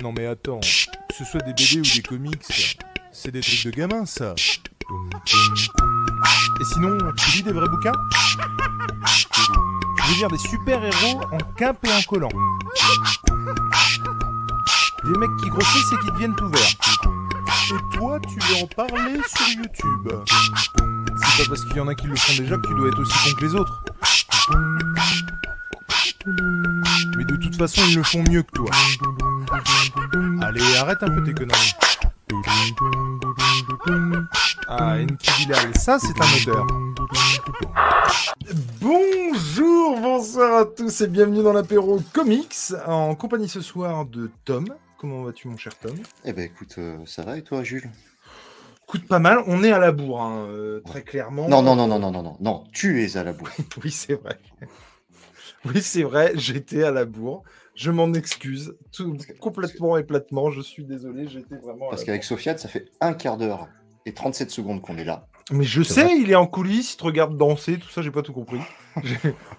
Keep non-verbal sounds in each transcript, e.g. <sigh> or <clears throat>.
Non mais attends, que ce soit des BD ou des comics, c'est des trucs de gamins ça. Et sinon, tu lis des vrais bouquins Je veux dire des super-héros en quimpe et en collant. Des mecs qui grossissent et qui deviennent tout verts. Et toi, tu veux en parler sur YouTube C'est pas parce qu'il y en a qui le font déjà que tu dois être aussi con que les autres. Mais de toute façon, ils le font mieux que toi. Allez, arrête un peu tes conneries. Ah, Bilal, ça c'est un moteur. Bonjour, bonsoir à tous et bienvenue dans l'apéro comics en compagnie ce soir de Tom. Comment vas-tu mon cher Tom? Eh ben écoute, euh, ça va et toi Jules? Coûte pas mal, on est à la bourre, hein, euh, très clairement. Non, non, non, non, non, non, non, non, tu es à la bourre. <laughs> oui, c'est vrai. Oui, c'est vrai, j'étais à la bourre. Je m'en excuse, tout, complètement et platement. Je suis désolé, j'étais vraiment. Parce qu'avec Sofiane, ça fait un quart d'heure et 37 secondes qu'on est là. Mais je sais, il est en coulisses, il te regarde danser, tout ça, j'ai pas tout compris. <laughs>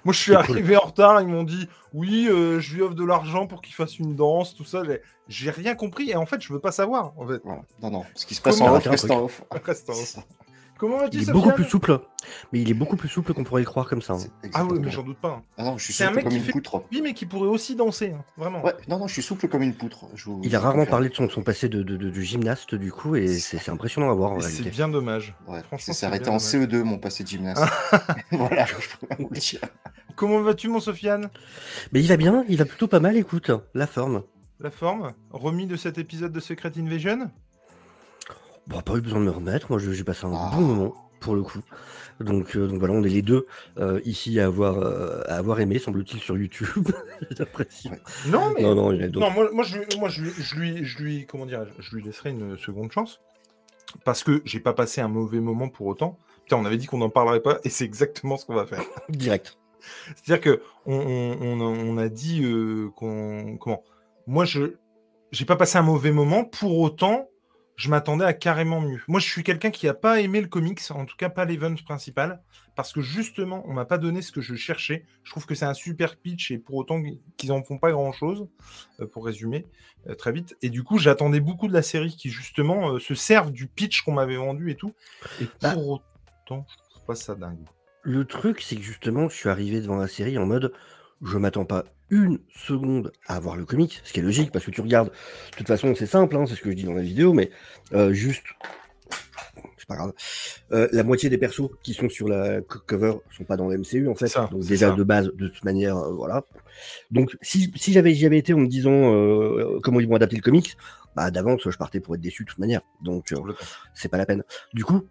Moi, je suis arrivé en retard, ils m'ont dit oui, euh, je lui offre de l'argent pour qu'il fasse une danse, tout ça. J'ai rien compris et en fait, je veux pas savoir. En fait. Non, non, ce qui se passe en off reste en off. Reste en <laughs> off. Comment vas-tu, Il est beaucoup plus souple. Mais il est beaucoup plus souple qu'on pourrait le croire comme ça. hein. Ah oui, mais j'en doute pas. Ah non, je suis C'est un souple mec comme qui une fait poutre. Oui, mais qui pourrait aussi danser, hein, vraiment. Ouais, non, non, je suis souple comme une poutre. Je Il a rarement parlé de son, son passé de, de- de- de gymnaste, du coup, et c'est impressionnant à voir. c'est bien dommage. Ouais, Franchement, ça c'est s'est arrêté en dommage. CE2, mon passé de gymnaste. <laughs> <laughs> voilà, je peux vous le dire. Comment vas-tu, mon Sofiane? Mais il va bien, il va plutôt pas mal, écoute, la forme. La forme Remis de cet épisode de Secret Invasion? Bon, pas eu besoin de me remettre, moi j'ai passé un Ah. bon moment, pour le coup. Donc, euh, donc voilà, on est les deux euh, ici à avoir, euh, à avoir aimé, semble-t-il, sur YouTube. <laughs> J'apprécie. Non, mais. Non, non, il y a d'autres. Non, moi, moi, je, moi je, lui- je lui, je lui, comment dirais-je, je lui laisserai une seconde chance parce que j'ai pas passé un mauvais moment pour autant. Putain, on avait dit qu'on n'en parlerait pas et c'est exactement ce qu'on va faire. <laughs> Direct. C'est-à-dire que on, on- on a- dit qu'on, comment, moi je, j'ai pas passé un mauvais moment pour autant. Je m'attendais à carrément mieux. Moi, je suis quelqu'un qui a pas aimé le comics, en tout cas pas l'event principal, parce que justement, on m'a pas donné ce que je cherchais. Je trouve que c'est un super pitch et pour autant qu'ils en font pas grand-chose, euh, pour résumer euh, très vite. Et du coup, j'attendais beaucoup de la série qui justement euh, se servent du pitch qu'on m'avait vendu et tout. Et pour Bah. autant, je trouve pas ça dingue. Le truc, c'est que justement, je suis arrivé devant la série en mode je m'attends pas une seconde à voir le comic, ce qui est logique parce que tu regardes. De toute façon, c'est simple, hein, c'est ce que je dis dans la vidéo, mais euh, juste. C'est pas grave. Euh, la moitié des persos qui sont sur la co- cover sont pas dans le MCU en fait. Ça, donc déjà ça. de base, de toute manière, euh, voilà. Donc si, si j'avais j'y avais été en me disant comment ils vont adapter le comic, bah d'avance je partais pour être déçu de toute manière. Donc c'est pas la peine. Du coup,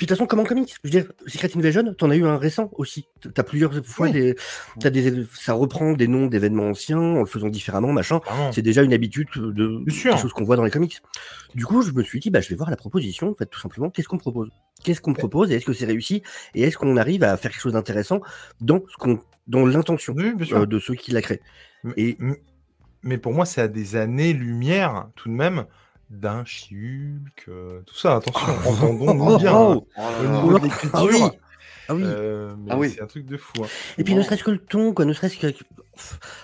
puis de toute façon, comme en comics, je veux dire, Secret Invasion, t'en as eu un récent aussi. T'as plusieurs fois Oui. des, t'as des, ça reprend des noms d'événements anciens en le faisant différemment, machin. C'est déjà une habitude de des choses qu'on voit dans les comics. Du coup, je me suis dit, bah, je vais voir la proposition, en fait, tout simplement. Qu'est-ce qu'on propose? Qu'est-ce qu'on propose? Et est-ce que c'est réussi? Et est-ce qu'on arrive à faire quelque chose d'intéressant dans ce qu'on, dans l'intention Oui, euh, de ceux qui la créent? Mais- Et Mais pour moi, c'est à des années-lumière, tout de même, d'un Chihulk, euh, tout ça. Attention, <laughs> entendons-nous bien. hein. Oh, Oh de Ah l'écriture, oui Ah oui euh, mais Ah oui. c'est un truc de fou. hein. Et puis ne serait-ce que le ton, quoi, ne serait-ce que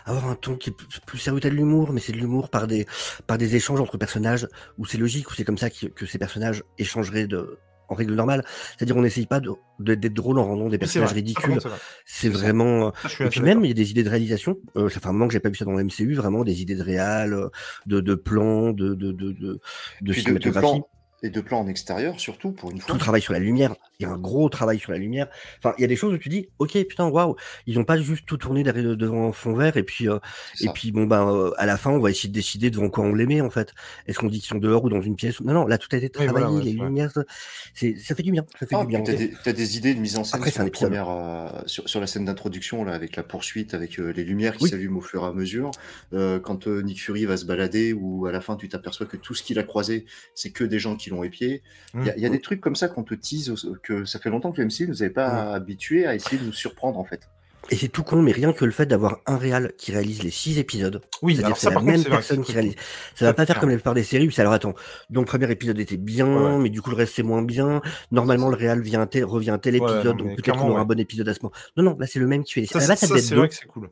avoir un ton qui est plus- plus sérieux, t'as de l'humour, mais c'est de l'humour par des, par des échanges entre personnages, où c'est logique, où c'est comme ça que, que ces personnages échangeraient de, en règle normale. C'est-à-dire on n'essaye pas de- de- d'être drôle en rendant des personnages vrai. ridicules. C'est vraiment... Ça, suis Et puis même, il y a des idées de réalisation. Euh, ça fait un moment que j'ai pas vu ça dans le MCU, vraiment des idées de réal, euh, de, de plans, de, de, de, de, de Puis de, de cinématographie. Et de plans en extérieur, surtout, pour une tout fois. le travail sur la lumière. Il y a un gros travail sur la lumière. Enfin, il y a des choses où tu dis, ok, putain, waouh, ils ont pas juste tout tourné derrière, devant un fond vert et puis, euh, et puis bon ben, euh, à la fin, on va essayer de décider devant quoi on les met en fait. Est-ce qu'on dit qu'ils sont dehors ou dans une pièce? Non, non, là tout a été travaillé, voilà, ouais, les lumières, ça- c'est, ça fait du bien, ça fait Ah, du bien. puis t'as des, t'as des idées de mise en scène Après, sur, c'est un la épisode. première, euh, sur, sur la scène d'introduction, là, avec la poursuite, avec euh, les lumières qui Oui. s'allument au fur et à mesure. Euh, quand euh, Nick Fury va se balader, ou à la fin, tu t'aperçois que tout ce qu'il a croisé, c'est que des gens qui l'ont épié. Il y, a- il y a des trucs comme ça qu'on te tease, que ça fait longtemps que le MC nous avait pas habitué à essayer de nous surprendre, en fait. Et c'est tout con, mais rien que le fait d'avoir un réal qui réalise les six épisodes, Oui, c'est-à-dire c'est ça, la par contre, même c'est vrai. personne qui réalise. Ça va pas faire comme la plupart des séries où c'est alors attends, donc le premier épisode était bien, Ouais, mais du coup le reste c'est moins bien. Normalement le réal vient tel, revient un tel Ouais, épisode, non, donc peut-être qu'on aura un bon épisode à ce moment. Non, non, là c'est le même qui fait les Ça, À base, ça c'est vrai que c'est cool.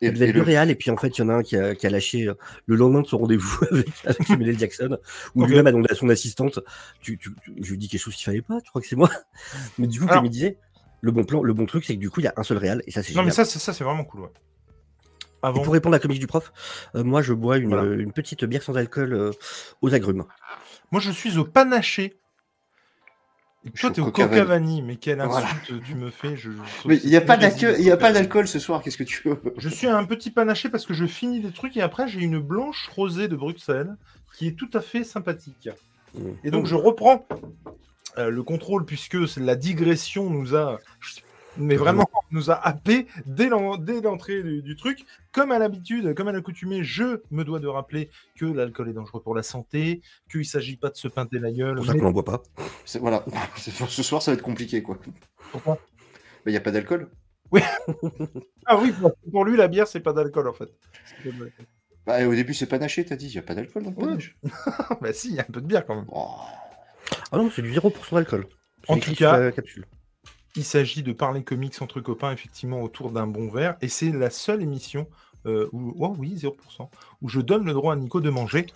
Et, vous êtes deux réals, et puis en fait, il y en a un qui a, qui a lâché euh, le lendemain de son rendez-vous <laughs> avec, avec Samuel Jackson, où lui-même a demandé à son assistante tu, tu, Je lui dis quelque chose qu'il fallait pas, tu crois que c'est moi? <laughs> Mais du coup, comme il disait, le bon plan, le bon truc, c'est que du coup, il y a un seul réal, et ça, c'est Non, mais ça, ça c'est vraiment cool, ouais. Avant... Et pour répondre à la comique du prof, euh, moi, je bois une, voilà. une, petite bière sans alcool euh, aux agrumes. Moi, je suis au panaché. Toi, t'es au coca vanille, mais quelle insulte voilà. tu me fais je, Mais il n'y a pas d'alcool ce soir, qu'est-ce que tu veux? Je suis un petit panaché parce que je finis des trucs et après j'ai une blanche rosée de Bruxelles qui est tout à fait sympathique. Mmh. Et donc je reprends euh, le contrôle puisque la digression nous a mais vraiment nous a happé dès l'entrée du, du, truc. Comme à l'habitude, comme à l'accoutumée, je me dois de rappeler que l'alcool est dangereux pour la santé, qu'il ne s'agit pas de se pinter la gueule. C'est pour ça mais... qu'on n'en boit pas. Voilà, <laughs> ce soir ça va être compliqué quoi. Pourquoi? Il n'y a pas d'alcool? Oui. <laughs> ah oui, pour lui la bière c'est pas d'alcool en fait. Bah, au début c'est panaché, t'as dit, il n'y a pas d'alcool dans le panache. <laughs> bah si, il y a un peu de bière quand même. Oh. Ah non, c'est du 0% d'alcool. En tout cas, capsule. Il s'agit de parler comics entre copains, effectivement, autour d'un bon verre. Et c'est la seule émission euh, où, oh oui, 0%, où je donne le droit à Nico de manger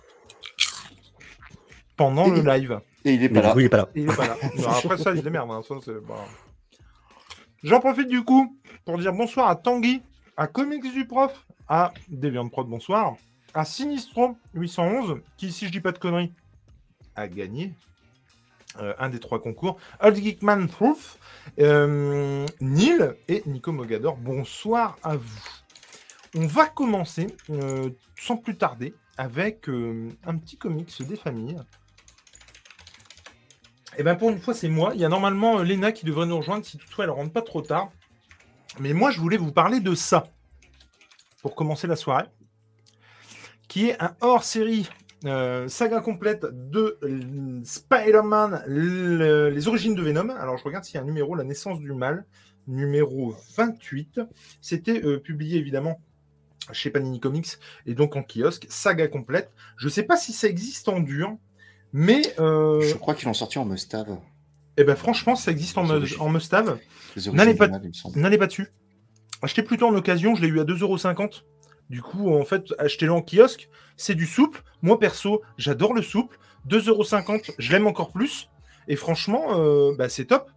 pendant et le live. Et il n'est pas, là. il est pas là. Il est pas là. <laughs> non, après ça, il démerde. Hein. Bah... J'en profite du coup pour dire bonsoir à Tanguy, à Comics du Prof, à Deviant Prod, bonsoir, à Sinistro 811, qui, si je dis pas de conneries, a gagné euh, un des trois concours. Old Geekman Proof, euh, Neil et Nico Mogador, bonsoir à vous. On va commencer euh, sans plus tarder avec un petit comics des familles. Et bien pour une fois, c'est moi. Il y a normalement Léna qui devrait nous rejoindre si toutefois elle ne rentre pas trop tard. Mais moi, je voulais vous parler de ça pour commencer la soirée, qui est un hors-série euh, saga complète de Spider-Man, le, les origines de Venom. Alors je regarde s'il y a un numéro, La naissance du mal, numéro 28. C'était euh, publié évidemment chez Panini Comics et donc en kiosque, saga complète. Je ne sais pas si ça existe en dur, mais... Euh... Je crois qu'ils l'ont sorti en Mustave. Eh ben franchement, ça existe en, en Mustave. N'allez pas, pas dessus. Achetez plutôt en occasion, je l'ai eu à 2,50€. Du coup, en fait, achetez-le en kiosque. C'est du souple. Moi, perso, j'adore le souple. 2,50€, je l'aime encore plus. Et franchement, euh, bah, c'est top.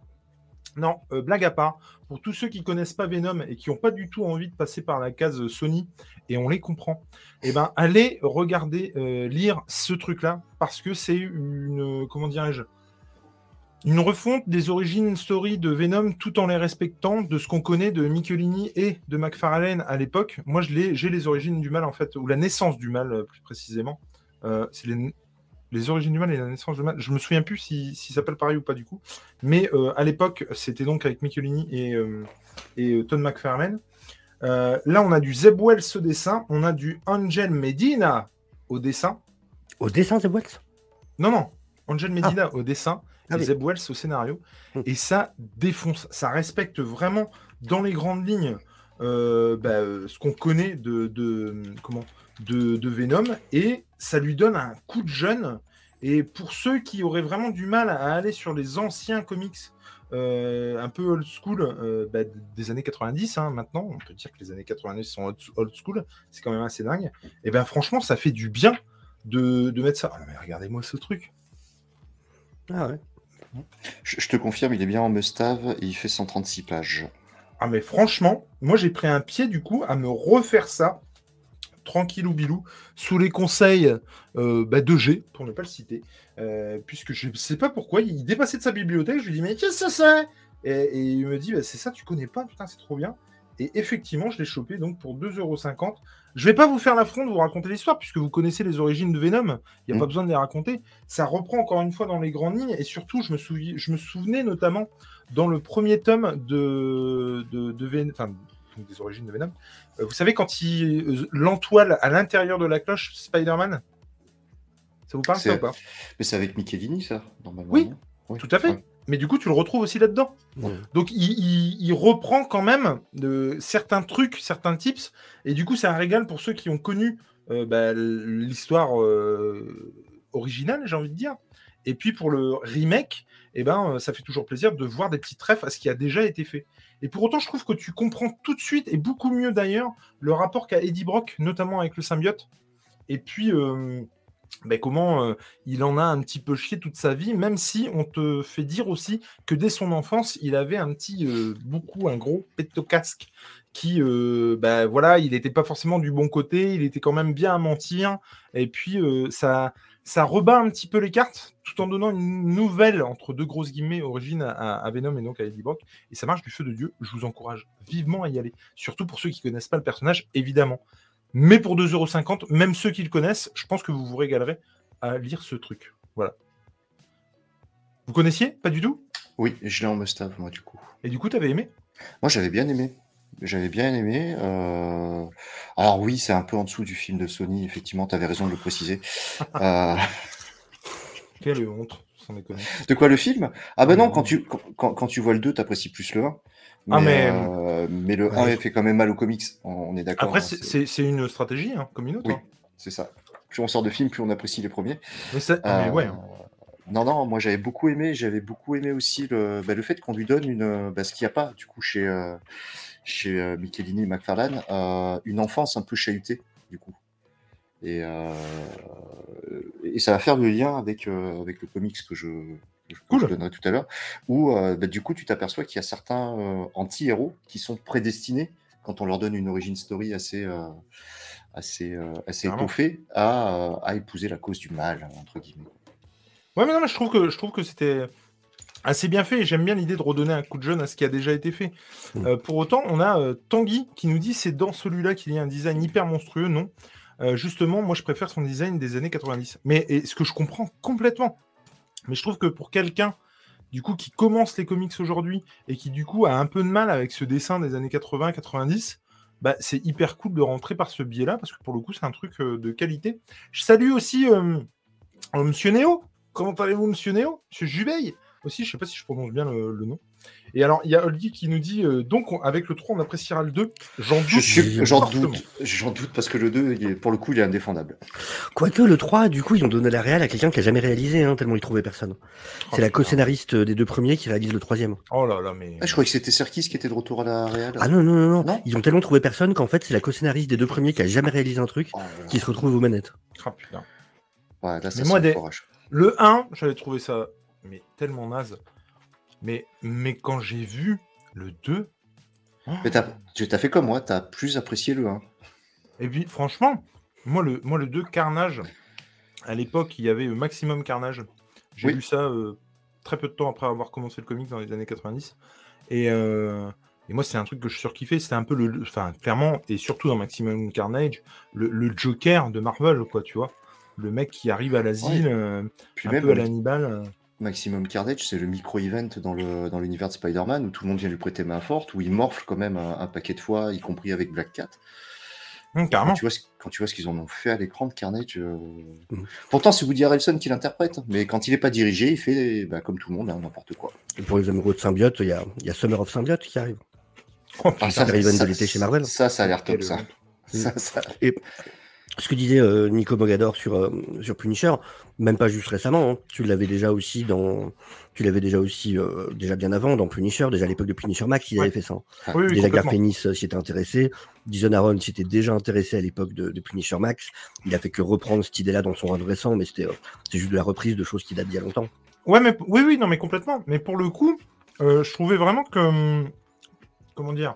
Non, euh, blague à part. Pour tous ceux qui connaissent pas Venom et qui n'ont pas du tout envie de passer par la case Sony, et on les comprend, eh ben, allez regarder, euh, lire ce truc-là, parce que c'est une, comment dirais-je, une refonte des origines story de Venom tout en les respectant de ce qu'on connaît de Michelini et de McFarlane à l'époque. Moi, j'ai les origines du mal, en fait, ou la naissance du mal, plus précisément. Euh, c'est les, les, origines du mal et la naissance du mal. Je me souviens plus si, si ça s'appelle pareil ou pas, du coup. Mais euh, à l'époque, c'était donc avec Michelini et, euh, et Todd McFarlane. là, on a du Zeb Wells au dessin, on a du Angel Medina au dessin. Au dessin, Zeb Wells? Non, non. Angel Medina ah. au dessin ah, Zeb Wells au scénario. Hum. Et ça défonce. Ça respecte vraiment dans les grandes lignes euh, bah, ce qu'on connaît de, de comment, de, de, Venom. Et ça lui donne un coup de jeune. Et pour ceux qui auraient vraiment du mal à aller sur les anciens comics, euh, un peu old school euh, bah, des années 90, hein, maintenant, on peut dire que les années 90 sont old school, c'est quand même assez dingue. Et bien franchement, ça fait du bien de, de mettre ça. Oh, mais regardez-moi ce truc. Ah ouais. Je, te confirme, il est bien en Mustave et il fait 136 pages. Ah mais franchement, moi j'ai pris un pied du coup à me refaire ça, tranquille ou bilou, sous les conseils euh, bah, de G, pour ne pas le citer, euh, puisque je ne sais pas pourquoi, il dépassait de sa bibliothèque, je lui dis mais qu'est-ce que c'est? Et, et, il me dit bah, c'est ça, tu connais pas, putain c'est trop bien. Et effectivement, je l'ai chopé donc pour 2,50€. Je vais pas vous faire l'affront de vous raconter l'histoire, puisque vous connaissez les origines de Venom. Il n'y a Mm. pas besoin de les raconter. Ça reprend encore une fois dans les grandes lignes. Et surtout, je me, souvi- je me souvenais notamment dans le premier tome de, de, de Ven- enfin, des origines de Venom. Euh, vous savez, quand il euh, l'entoile à l'intérieur de la cloche Spider-Man? Ça vous parle ça ou pas? Mais c'est avec Michelini, ça, normalement. Oui, Oui. Tout à fait. Ouais. Mais du coup, tu le retrouves aussi là-dedans. Ouais. Donc, il, il- il reprend quand même de certains trucs, certains tips. Et du coup, c'est un régal pour ceux qui ont connu euh, bah, l'histoire euh, originale, j'ai envie de dire. Et puis pour le remake, eh ben, euh, ça fait toujours plaisir de voir des petits trèfles à ce qui a déjà été fait. Et pour autant, je trouve que tu comprends tout de suite, et beaucoup mieux d'ailleurs, le rapport qu'a Eddie Brock, notamment avec le symbiote. Et puis, euh, ben, comment euh, il en a un petit peu chié toute sa vie, même si on te fait dire aussi que dès son enfance, il avait un petit, beaucoup, un gros pétocasque qui, ben, voilà, il n'était pas forcément du bon côté, il était quand même bien à mentir. Et puis, ça, ça rebat un petit peu les cartes tout en donnant une nouvelle, entre deux grosses guillemets, origine à, Venom et donc à Eddie Brock. Et ça marche du feu de Dieu. Je vous encourage vivement à y aller. Surtout pour ceux qui connaissent pas le personnage, évidemment. Mais pour 2,50€, même ceux qui le connaissent, je pense que vous vous régalerez à lire ce truc. Voilà. Vous connaissiez? Pas du tout? Oui, je l'ai en must moi, du coup. Et du coup, tu avais aimé? Moi, j'avais bien aimé. J'avais bien aimé. Euh, alors oui, c'est un peu en dessous du film de Sony, effectivement, tu avais raison de le préciser. <laughs> Euh, Quelle honte, sans déconner. De quoi le film? Ah ben non, quand tu, quand, quand tu vois le 2, t'apprécies plus le 1. Ah, mais, euh, mais le 1 fait quand même mal aux comics, on est d'accord. Après, hein, c'est une stratégie, hein, comme une autre. Oui, hein. c'est ça. Plus on sort de films, plus on apprécie les premiers. Mais, mais ouais. Non, non, moi j'avais beaucoup aimé, j'avais beaucoup aimé aussi le, bah, le fait qu'on lui donne une, bah, ce qu'il n'y a pas du coup chez, chez euh, Michelini et McFarlane, euh, une enfance un peu chahutée, du coup. Et, euh, et ça va faire le lien avec, avec le comics que je, donnerai tout à l'heure, où bah, du coup tu t'aperçois qu'il y a certains anti-héros qui sont prédestinés, quand on leur donne une origin story assez, assez, assez étoffée, à, à, épouser la cause du mal, entre guillemets. Ouais, mais non, mais je trouve que, je trouve que c'était assez bien fait. J'aime bien l'idée de redonner un coup de jeune à ce qui a déjà été fait. Mm. Euh, pour autant, on a euh, Tanguy qui nous dit c'est dans celui-là qu'il y a un design hyper monstrueux. Non. Euh, justement, moi je préfère son design des années 90. Mais ce que je comprends complètement. Mais je trouve que pour quelqu'un du coup qui commence les comics aujourd'hui et qui du coup a un peu de mal avec ce dessin des années 80-90, bah, c'est hyper cool de rentrer par ce biais-là parce que pour le coup c'est un truc de qualité. Je salue aussi Monsieur Néo. Comment allez-vous, Monsieur Néo Monsieur Jubeil aussi, je sais pas si je prononce bien le, nom. Et alors, il y a Olgi qui nous dit euh, donc, avec le 3, on appréciera le 2. J'en doute. J'en doute, j'en doute parce que le 2, pour le coup, il est indéfendable. Quoique le 3, du coup, ils ont donné la réelle à quelqu'un qui a jamais réalisé, hein, tellement il trouvait personne. Oh, c'est la co-scénariste des deux premiers qui réalise le troisième. Oh là là, mais. Ah, je croyais que c'était Serkis qui était de retour à la réelle. Ah non, non, non, non. Ils ont tellement trouvé personne qu'en fait, c'est la co-scénariste des deux premiers qui a jamais réalisé un truc oh qui se retrouve aux manettes. Ah putain. Ouais, là, ça mais moi, le 1, j'avais trouvé ça mais tellement naze. Mais, mais quand j'ai vu le 2. Mais tu as fait comme moi, tu as plus apprécié le 1. Et puis, franchement, moi le, moi, le 2, Carnage, à l'époque, il y avait Maximum Carnage. J'ai lu ça euh, très peu de temps après avoir commencé le comics dans les années 90. Et, euh, et moi, c'est un truc que je surkiffais. C'était un peu le. Enfin, clairement, et surtout dans Maximum Carnage, le, Joker de Marvel, quoi, tu vois. Le mec qui arrive à l'asile, euh, un peu à l'Hannibal. Maximum Carnage, c'est le micro-event dans l'univers de Spider-Man où tout le monde vient lui prêter main forte, où il morfle quand même un, paquet de fois, y compris avec Black Cat. Quand, tu vois, quand tu vois ce qu'ils en ont fait à l'écran de Carnage. Euh, hum. Pourtant, c'est Woody Harrelson qui l'interprète, mais quand il n'est pas dirigé, il fait bah, comme tout le monde, hein, n'importe quoi. Et pour les amoureux de Symbiote, il y a, y a, Summer of Symbiote qui arrive. Oh, ah, ça, de l'été chez Marvel. Ça, ça a l'air top, ça. ça, ça... Et ce que disait euh, Nico Mogador sur, euh, sur Punisher, même pas juste récemment, hein. tu l'avais déjà aussi dans, tu l'avais déjà aussi euh, déjà bien avant dans Punisher, déjà à l'époque de Punisher Max, il avait fait ça. Oui, déjà Garfenis s'y était intéressé, Dison Aaron s'y était déjà intéressé à l'époque de, de, Punisher Max. Il a fait que reprendre cette idée-là dans son run récent, mais c'était juste de la reprise de choses qui datent d'il y a longtemps. Ouais, mais oui, oui, non, mais complètement. Mais pour le coup, je trouvais vraiment que, hum, comment dire,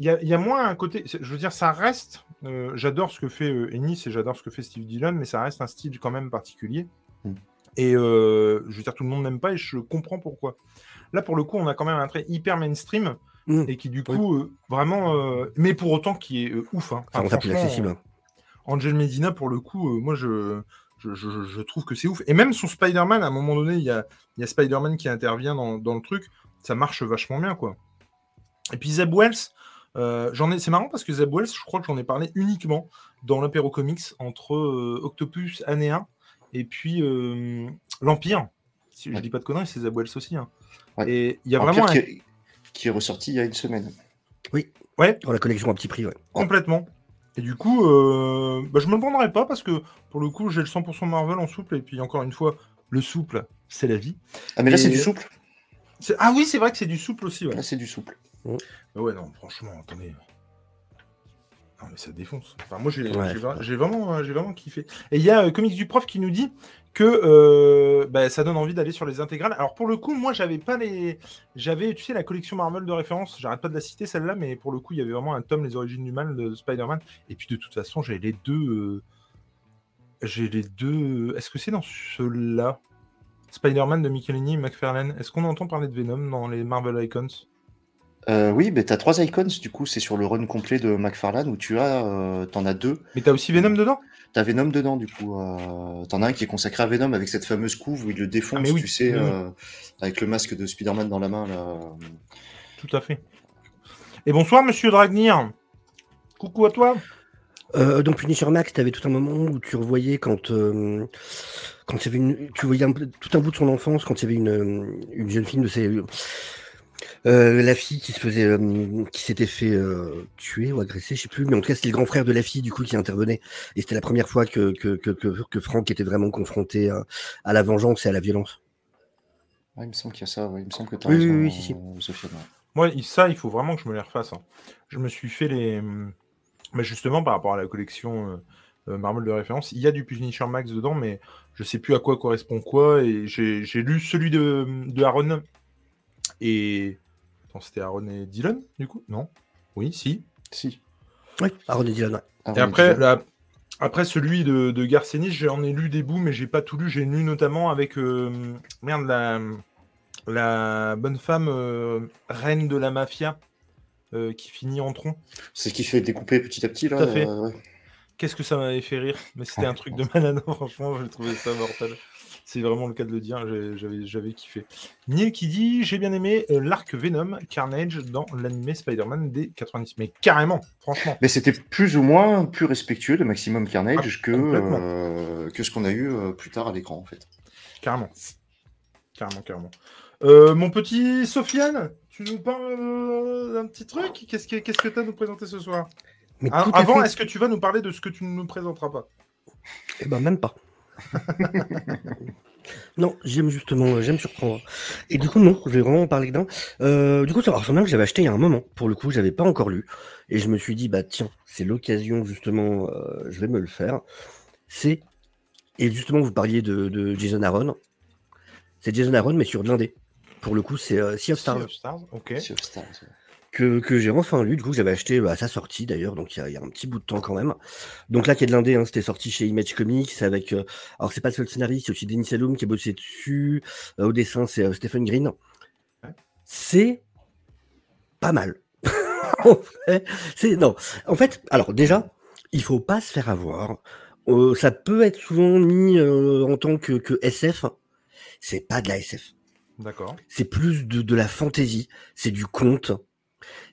il y, y a, moins un côté, je veux dire, ça reste euh, j'adore ce que fait euh, Ennis et j'adore ce que fait Steve Dillon, mais ça reste un style quand même particulier. Mm. Et euh, je veux dire, tout le monde n'aime pas et je comprends pourquoi. Là, pour le coup, on a quand même un trait hyper mainstream mm. et qui, du coup, vraiment. mais pour autant, qui est ouf. Hein. accessible. Angel Medina, pour le coup, moi, je. Je, trouve que c'est ouf. Et même son Spider-Man, à un moment donné, il y a, y a Spider-Man qui intervient dans, dans, le truc. Ça marche vachement bien, quoi. Et puis Zeb Wells, j'en ai, c'est marrant parce que Zeb Wells, je crois que j'en ai parlé uniquement dans l'apéro comics entre euh, Octopus année 1 et puis euh, l'Empire. Si je dis pas de conneries, c'est Zeb Wells aussi. Hein. Et il y a vraiment qui, est, ressorti il y a une semaine. Oui. Ouais. Dans la collection à petit prix, ouais. Complètement. Et du coup, bah, je me le prendrai pas parce que pour le coup, j'ai le 100% Marvel en souple et puis encore une fois, le souple, c'est la vie. Ah, mais là, c'est du souple. Ah oui, c'est vrai que c'est du souple aussi. Ouais. Là, c'est du souple. Ah ouais, non, franchement, attendez. Non, mais ça défonce. Enfin, moi, j'ai Ouais. vraiment, j'ai vraiment kiffé. Et il y a euh, Comics du Prof qui nous dit que euh, bah, ça donne envie d'aller sur les intégrales. Alors, pour le coup, moi, j'avais pas les. J'avais, tu sais, la collection Marvel de référence. J'arrête pas de la citer, celle-là, mais pour le coup, il y avait vraiment un tome, Les Origines du Mal de Spider-Man. Et puis, de toute façon, j'ai les deux. euh, J'ai les deux. Est-ce que c'est dans ceux-là? Spider-Man de Michelini et McFarlane. Est-ce qu'on entend parler de Venom dans les Marvel Icons? Euh, oui, mais t'as trois icons, du coup, c'est sur le run complet de McFarlane où tu as, euh, t'en as deux. Mais t'as aussi Venom dedans? T'as Venom dedans, du coup. Euh, T'en as un qui est consacré à Venom avec cette fameuse couve où il le défonce, Ah, oui, tu sais, oui, oui. euh, avec le masque de Spider-Man dans la main. Là. Tout à fait. Et bonsoir, monsieur Dragnir. Coucou à toi. Euh, donc Punisher Max, tu avais tout un moment où tu revoyais quand, euh, quand il y avait une, tu voyais un tout un bout de son enfance, quand il y avait une, une jeune fille de ses, euh, la fille qui se faisait, euh, qui s'était fait euh, tuer ou agresser, je sais plus, mais en tout cas c'était le grand frère de la fille du coup qui intervenait, et c'était la première fois que que, que, que, que Franck était vraiment confronté à, à la vengeance et à la violence. Ouais, il me semble qu'il y a ça, ouais. il me semble que t'as Oui, raison, oui, oui, si, si. Sofiane, ouais. Moi, ça, il faut vraiment que je me les refasse. hein. Je me suis fait les. Mais justement, par rapport à la collection Marvel de référence, il y a du Punisher Max dedans, mais je sais plus à quoi correspond quoi. Et j'ai j'ai lu celui de, de Aaron. Et. C'était Aaron et Dylan, du coup? Non? Oui, si. Si. Oui, Aaron et Dylan. ouais. Et après, la- après celui de, de Garcenis, j'en ai lu des bouts, mais j'ai pas tout lu. J'ai lu notamment avec euh, merde la, la bonne femme euh, reine de la mafia euh, qui finit en tronc. C'est ce qui fait découper petit à petit, là. Tout à fait. euh, ouais. Qu'est-ce que ça m'avait fait rire? Mais c'était un truc de malade, <laughs> franchement, j'ai trouvé ça mortel. C'est vraiment le cas de le dire, j'avais kiffé. Neil qui dit J'ai bien aimé euh, l'arc Venom Carnage dans l'animé Spider-Man des 90. Mais carrément, franchement. Mais c'était plus ou moins plus respectueux de Maximum Carnage Ah, que, euh, que ce qu'on a eu euh, plus tard à l'écran, en fait. Carrément. Carrément, carrément. Euh, mon petit Sofiane, tu nous parles d'un petit truc? Qu'est-ce que qu'est-ce que tu as à nous présenter ce soir? Mais Ah, Avant, fait- est-ce que tu vas nous parler de ce que tu ne nous présenteras pas? Eh ben, même pas. <laughs> non, j'aime justement, j'aime surprendre. Et du coup, non, je vais vraiment en parler d'un. Euh, du coup, ça va ressembler que j'avais acheté il y a un moment. Pour le coup, j'avais pas encore lu. Et je me suis dit, bah tiens, c'est l'occasion, justement, euh, je vais me le faire. C'est. Et justement, vous parliez de, de Jason Aaron. C'est Jason Aaron, mais sur l'indé. Pour le coup, c'est euh, Sea of Stars Sea of Stars, ok. Sea of Stars, ouais. Que, que j'ai enfin lu. Du coup, j'avais acheté bah, à sa sortie d'ailleurs, donc il y, a- y a un petit bout de temps quand même. Donc là, qui est de l'indé, hein, c'était sorti chez Image Comics avec. euh, alors, c'est pas le seul scénariste, c'est aussi Denis Saloum qui a bossé dessus. Euh, au dessin, c'est euh, Stephen Green. C'est pas mal. <laughs> en fait, c'est non. En fait, alors déjà, il faut pas se faire avoir. Euh, ça peut être souvent mis euh, en tant que, que SF. C'est pas de la SF D'accord. c'est plus de, de la fantaisie, c'est du conte.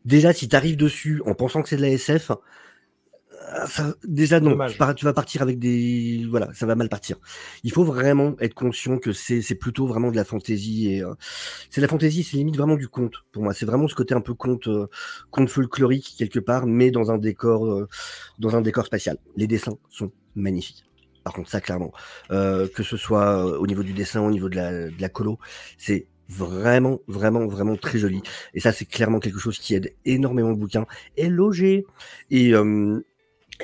Déjà, si tu arrives dessus en pensant que c'est de la SF, euh, ça, déjà non, tu, tu vas partir avec des... Voilà, ça va mal partir. Il faut vraiment être conscient que c'est plutôt vraiment de la fantaisie. et euh, C'est de la fantaisie, c'est limite vraiment du conte pour moi. C'est vraiment ce côté un peu conte, euh, conte folklorique quelque part, mais dans un décor, euh, dans un décor spatial. Les dessins sont magnifiques. Par contre, ça, clairement, euh, que ce soit euh, au niveau du dessin, au niveau de la, de la colo, c'est vraiment, vraiment, vraiment très joli. Et ça, c'est clairement quelque chose qui aide énormément le bouquin. Et logé. Et, euh,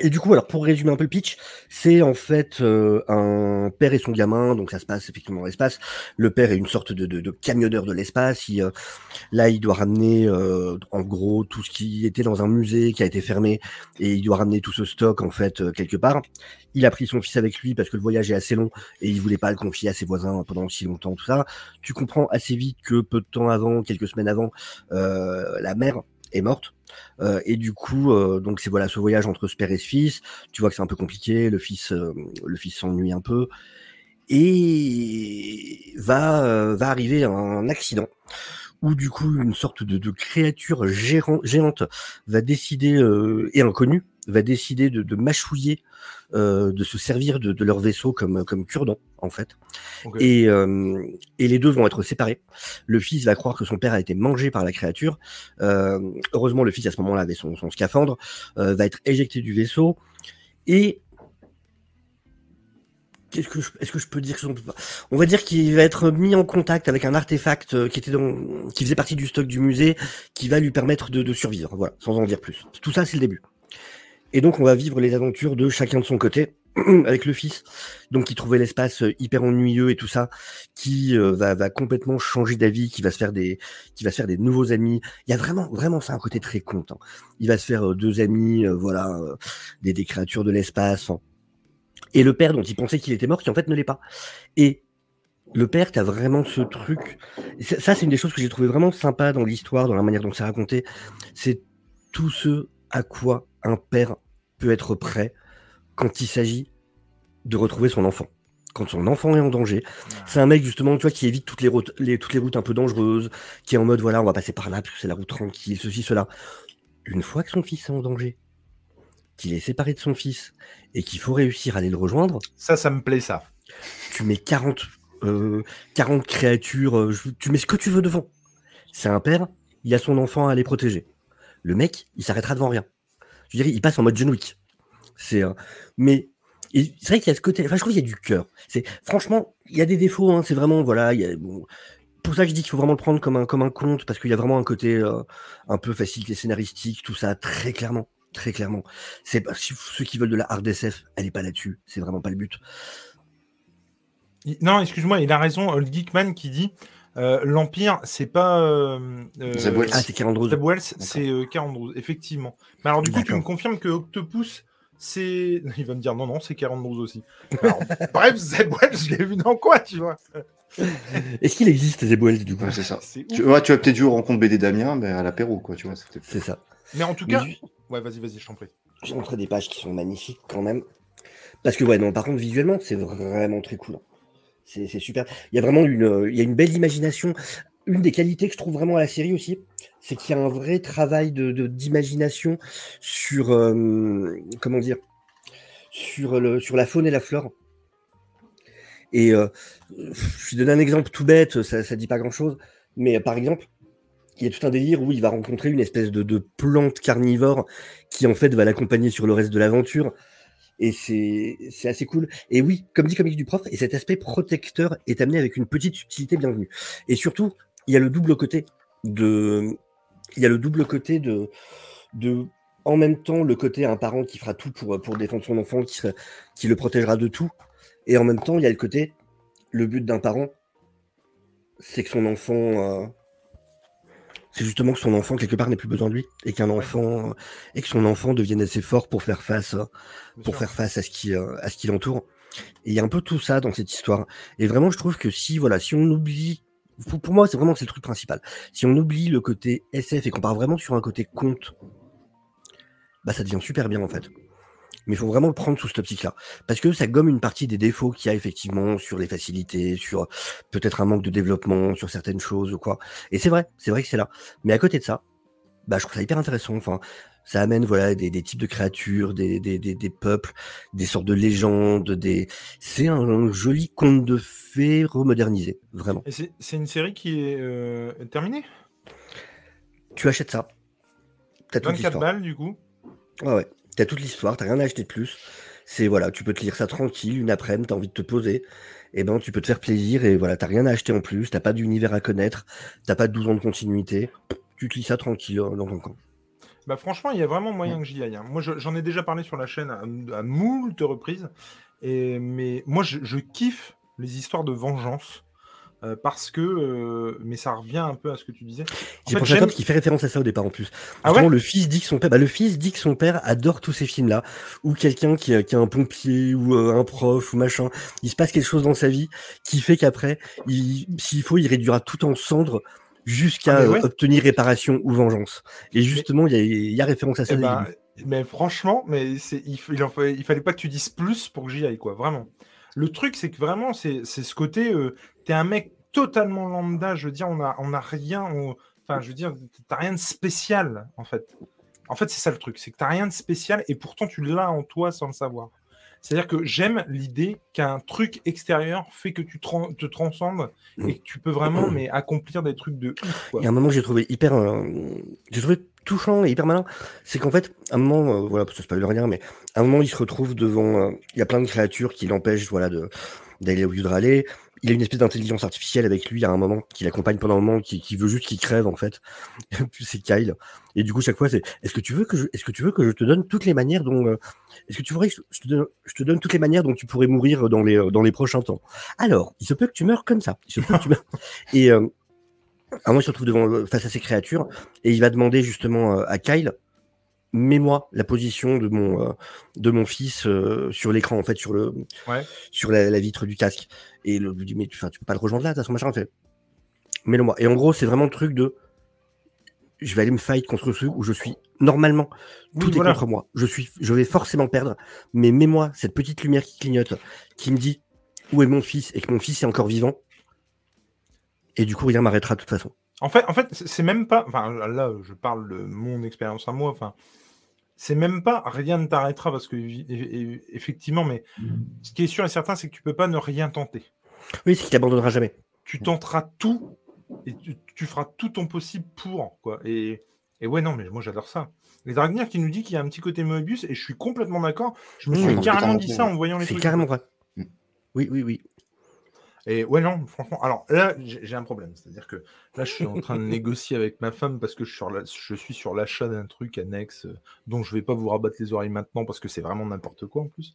et du coup, alors pour résumer un peu le pitch, c'est en fait euh, un père et son gamin, donc ça se passe effectivement dans l'espace. Le père est une sorte de, de, de camionneur de l'espace. Il, euh, là, il doit ramener euh, en gros tout ce qui était dans un musée qui a été fermé et il doit ramener tout ce stock en fait euh, quelque part. Il a pris son fils avec lui parce que le voyage est assez long et il voulait pas le confier à ses voisins pendant aussi longtemps, tout ça. Tu comprends assez vite que peu de temps avant, quelques semaines avant, euh, la mère est morte. Euh, et du coup, euh, donc c'est voilà ce voyage entre ce père et ce fils. Tu vois que c'est un peu compliqué. Le fils, euh, le fils s'ennuie un peu et va euh, va arriver un accident où du coup une sorte de, de créature géante va décider euh, et inconnue va décider de, de mâchouiller, euh, de se servir de, de leur vaisseau comme comme cure-dent en fait. Et, euh, et les deux vont être séparés. Le fils va croire que son père a été mangé par la créature. Euh, heureusement, le fils à ce moment-là avait son, son scaphandre, euh, va être éjecté du vaisseau. Et qu'est-ce que je, est-ce que je peux dire que on va dire qu'il va être mis en contact avec un artefact euh, qui était dans, qui faisait partie du stock du musée, qui va lui permettre de, de survivre. Voilà, sans en dire plus. Tout ça, c'est le début. Et donc, on va vivre les aventures de chacun de son côté. <clears throat> avec le fils, donc qui trouvait l'espace euh, hyper ennuyeux et tout ça, qui euh, va, va complètement changer d'avis, qui va se faire des, qui va se faire des nouveaux amis. Il y a vraiment, vraiment, c'est un côté très content. Il va se faire euh, deux amis, voilà, des, des créatures de l'espace. Et le père dont il pensait qu'il était mort, qui en fait ne l'est pas. Et le père, tu as vraiment ce truc. Ça, c'est une des choses que j'ai trouvé vraiment sympa dans l'histoire, dans la manière dont c'est raconté. C'est tout ce à quoi un père peut être prêt quand il s'agit de retrouver son enfant. Quand son enfant est en danger, c'est un mec justement, tu vois, qui évite toutes les routes, les, toutes les routes un peu dangereuses, qui est en mode voilà, on va passer par là parce que c'est la route tranquille, ceci, cela. Une fois que son fils est en danger, qu'il est séparé de son fils et qu'il faut réussir à aller le rejoindre. Ça, ça me plaît ça. Tu mets 40, 40 euh, créatures, euh, tu mets ce que tu veux devant. C'est un père, il a son enfant à aller protéger. Le mec, il s'arrêtera devant rien. Je dirais, il passe en mode John Wick. C'est, mais c'est vrai qu'il y a ce côté. Enfin, je trouve qu'il y a du cœur. C'est franchement, il y a des défauts. Hein, c'est vraiment voilà. Il y a, bon, pour ça que je dis qu'il faut vraiment le prendre comme un comme un conte parce qu'il y a vraiment un côté euh, un peu facilité scénaristique, tout ça très clairement, très clairement. C'est ceux qui veulent de la hard SF, elle est pas là-dessus. C'est vraiment pas le but. Non, excuse-moi, il a raison. Old Geekman qui dit euh, l'Empire, c'est pas. Euh, ah, c'est 42. c'est 42, effectivement. Mais alors, du coup, tu me confirmes que Octopus, c'est. <laughs> Il va me dire non, non, c'est 42 aussi. <laughs> bref, Zeb je l'ai vu dans quoi, tu vois? Est-ce qu'il existe Zeb du coup? C'est ça. Tu, tu vas peut-être dû rencontrer BD Damien mais à l'apéro, quoi, tu vois. C'est ça. Mais en tout cas. Ouais, vas-y, vas-y, je t'en prie. J'ai montré des pages qui sont magnifiques quand même. Parce que, ouais, non, par contre, visuellement, c'est vraiment très cool. Hein. C'est super. Il y a vraiment une, il y a une belle imagination. Une des qualités que je trouve vraiment à la série aussi, c'est qu'il y a un vrai travail de d'imagination sur euh, comment dire sur le sur la faune et la flore. Et euh, je vais donner un exemple tout bête, ça ne dit pas grand chose, mais par exemple, il y a tout un délire où il va rencontrer une espèce de, plante carnivore qui en fait va l'accompagner sur le reste de l'aventure. Et c'est assez cool. Et oui, comme dit Comics du prof, et cet aspect protecteur est amené avec une petite subtilité bienvenue. Et surtout, il y a le double côté de il y a le double côté de, de en même temps le côté un parent qui fera tout pour, pour défendre son enfant, qui, qui le protégera de tout. Et en même temps, il y a le côté, le but d'un parent, c'est que son enfant, euh, c'est justement que son enfant quelque part n'ait plus besoin de lui et qu'un enfant et que son enfant devienne assez fort pour faire face, pour faire face à ce qui, euh, à ce qui l'entoure. Et il y a un peu tout ça dans cette histoire. Et vraiment, je trouve que si voilà, si on oublie pour, moi, c'est vraiment c'est le truc principal. Si on oublie le côté SF et qu'on part vraiment sur un côté conte, bah ça devient super bien en fait. Mais il faut vraiment le prendre sous cette optique-là. Parce que ça gomme une partie des défauts qu'il y a effectivement sur les facilités, sur peut-être un manque de développement, sur certaines choses ou quoi. Et c'est vrai, c'est vrai que c'est là. Mais à côté de ça, bah, je trouve ça hyper intéressant. Enfin, ça amène voilà des, des types de créatures, des, des, des, des, peuples, des sortes de légendes, des. C'est un, joli conte de fées remodernisé, vraiment. Et c'est une série qui est euh, terminée? Tu achètes ça. As 24 balles du coup? Ouais ouais. T'as toute l'histoire, t'as rien à acheter de plus. C'est voilà, tu peux te lire ça tranquille une après-midi, t'as envie de te poser. Et eh ben tu peux te faire plaisir et voilà, t'as rien à acheter en plus, t'as pas d'univers à connaître, t'as pas de 12 ans de continuité. Tu te lis ça tranquille euh, dans ton camp. Bah franchement, il y a vraiment moyen que j'y aille. Hein. Moi, j'en ai déjà parlé sur la chaîne à, moult reprises. Et, mais moi, je, kiffe les histoires de vengeance. Euh, parce que, euh, mais ça revient un peu à ce que tu disais. J'ai pensé à toi qui fait référence à ça au départ en plus. Ah le fils dit que son père, bah, le fils dit que son père adore tous ces films-là, ou quelqu'un qui, a un pompier ou euh, un prof ou machin, il se passe quelque chose dans sa vie qui fait qu'après, s'il faut, il réduira tout en cendres jusqu'à ah, obtenir réparation ou vengeance. Et justement, il y, a référence à ça. Ben, mais franchement, mais il, il, fallait pas que tu dises plus pour que j'y aille, quoi, vraiment. Le truc, c'est que vraiment, c'est ce côté, euh, tu es un mec totalement lambda, je veux dire, on a, on a rien, enfin, je veux dire, t'as rien de spécial, en fait. En fait, c'est ça le truc, c'est que t'as rien de spécial et pourtant tu l'as en toi sans le savoir. C'est-à-dire que j'aime l'idée qu'un truc extérieur fait que tu te transcendes et que tu peux vraiment mais, accomplir des trucs de ouf. Il y a un moment, j'ai trouvé hyper. Euh, j'ai trouvé touchant et hyper malin, c'est qu'en fait, à un moment, euh, voilà, ça se passe rien, mais à un moment, il se retrouve devant, euh, il y a plein de créatures qui l'empêchent, voilà, d'aller où il voudrait aller. Il a une espèce d'intelligence artificielle avec lui à un moment, qui l'accompagne pendant un moment, qui, qui veut juste qu'il crève en fait. <laughs> c'est Kyle. Et du coup, chaque fois, c'est est-ce que tu veux que je, est-ce que tu veux que je te donne toutes les manières dont, euh, est-ce que tu voudrais que je te, donne, je te donne toutes les manières dont tu pourrais mourir dans les, euh, dans les prochains temps? Alors, il se peut que tu meurs comme ça. Il se peut que tu meurs. <laughs> Et euh, à un moment, il se retrouve devant, face à ces créatures et il va demander justement à Kyle mets-moi la position de mon euh, de mon fils euh, sur l'écran en fait sur le Ouais. sur la, la vitre du casque et le lui dit mais tu, tu peux pas le rejoindre là t'as son machin fait mets-le moi et en gros c'est vraiment le truc de je vais aller me fight contre ceux où je suis normalement Oui, tout voilà. est contre moi je suis je vais forcément perdre mais mets-moi cette petite lumière qui clignote qui me dit où est mon fils et que mon fils est encore vivant et du coup rien m'arrêtera de toute façon En fait, en fait, c'est même pas. Enfin, là, je parle de mon expérience à moi. Enfin, c'est même pas rien ne t'arrêtera parce que effectivement, mais ce qui est sûr et certain, c'est que tu peux pas ne rien tenter. Oui c'est qu'il abandonnera jamais Tu tenteras tout et tu, tu feras tout ton possible pour quoi. Et, et ouais, non, mais moi j'adore ça. Les Dragnir qui nous dit qu'il y a un petit côté Moebius et je suis complètement d'accord. Je me suis carrément dit ça en voyant les c'est trucs. carrément vrai Mm. oui oui oui Et ouais, non, franchement. Alors là, j'ai un problème. C'est-à-dire que là, je suis en train de <laughs> négocier avec ma femme parce que je suis sur la- je suis sur l'achat d'un truc annexe euh, dont je vais pas vous rabattre les oreilles maintenant parce que c'est vraiment n'importe quoi en plus.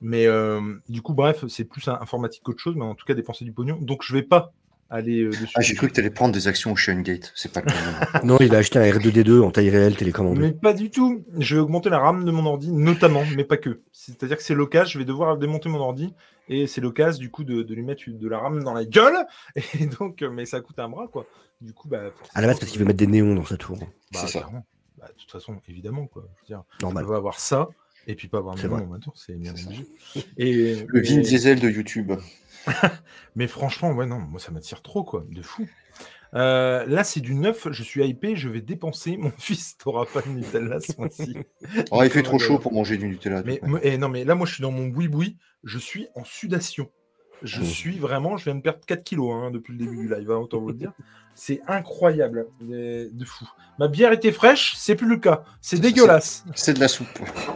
Mais euh, du coup, bref, c'est plus informatique qu'autre chose, mais en tout cas, dépenser du pognon. Donc, je vais pas aller euh, dessus. Ah, j'ai cru que tu allais prendre des actions au Gate. C'est pas le cas. Non, <laughs> il va acheter un R2D2 en taille réelle télécommandé. Mais pas du tout. Je vais augmenter la RAM de mon ordi, notamment, mais pas que. C'est-à-dire que c'est l'occasion, je vais devoir démonter mon ordi, et c'est l'occasion, du coup, de, de lui mettre de la RAM dans la gueule. <laughs> Et donc, euh, mais ça coûte un bras, quoi. Du coup, bah. À la base, parce qu'il veut mettre des néons dans sa tour. Bah, C'est ça. clairement. Bah, de toute façon, évidemment, quoi. Je veux dire, Normal. on va avoir ça, et puis pas avoir en même temps, c'est bien obligé. <laughs> Et, Le Vin Diesel de YouTube. <laughs> Mais franchement, ouais, non, moi ça m'attire trop, quoi, de fou. Euh, là, c'est du neuf, je suis hypé, je vais dépenser. <laughs> Mon fils t'aura pas de Nutella ce mois-ci. Oh, il fait trop chaud pour manger du Nutella. Mais, eh, non, mais là, moi, je suis dans mon boui-boui, je suis en sudation. Je Oh. suis vraiment, je viens de perdre 4 kilos hein, depuis le début du live, hein, autant vous le dire. C'est incroyable, de fou. Ma bière était fraîche, c'est plus le cas. C'est dégueulasse. C'est de la soupe.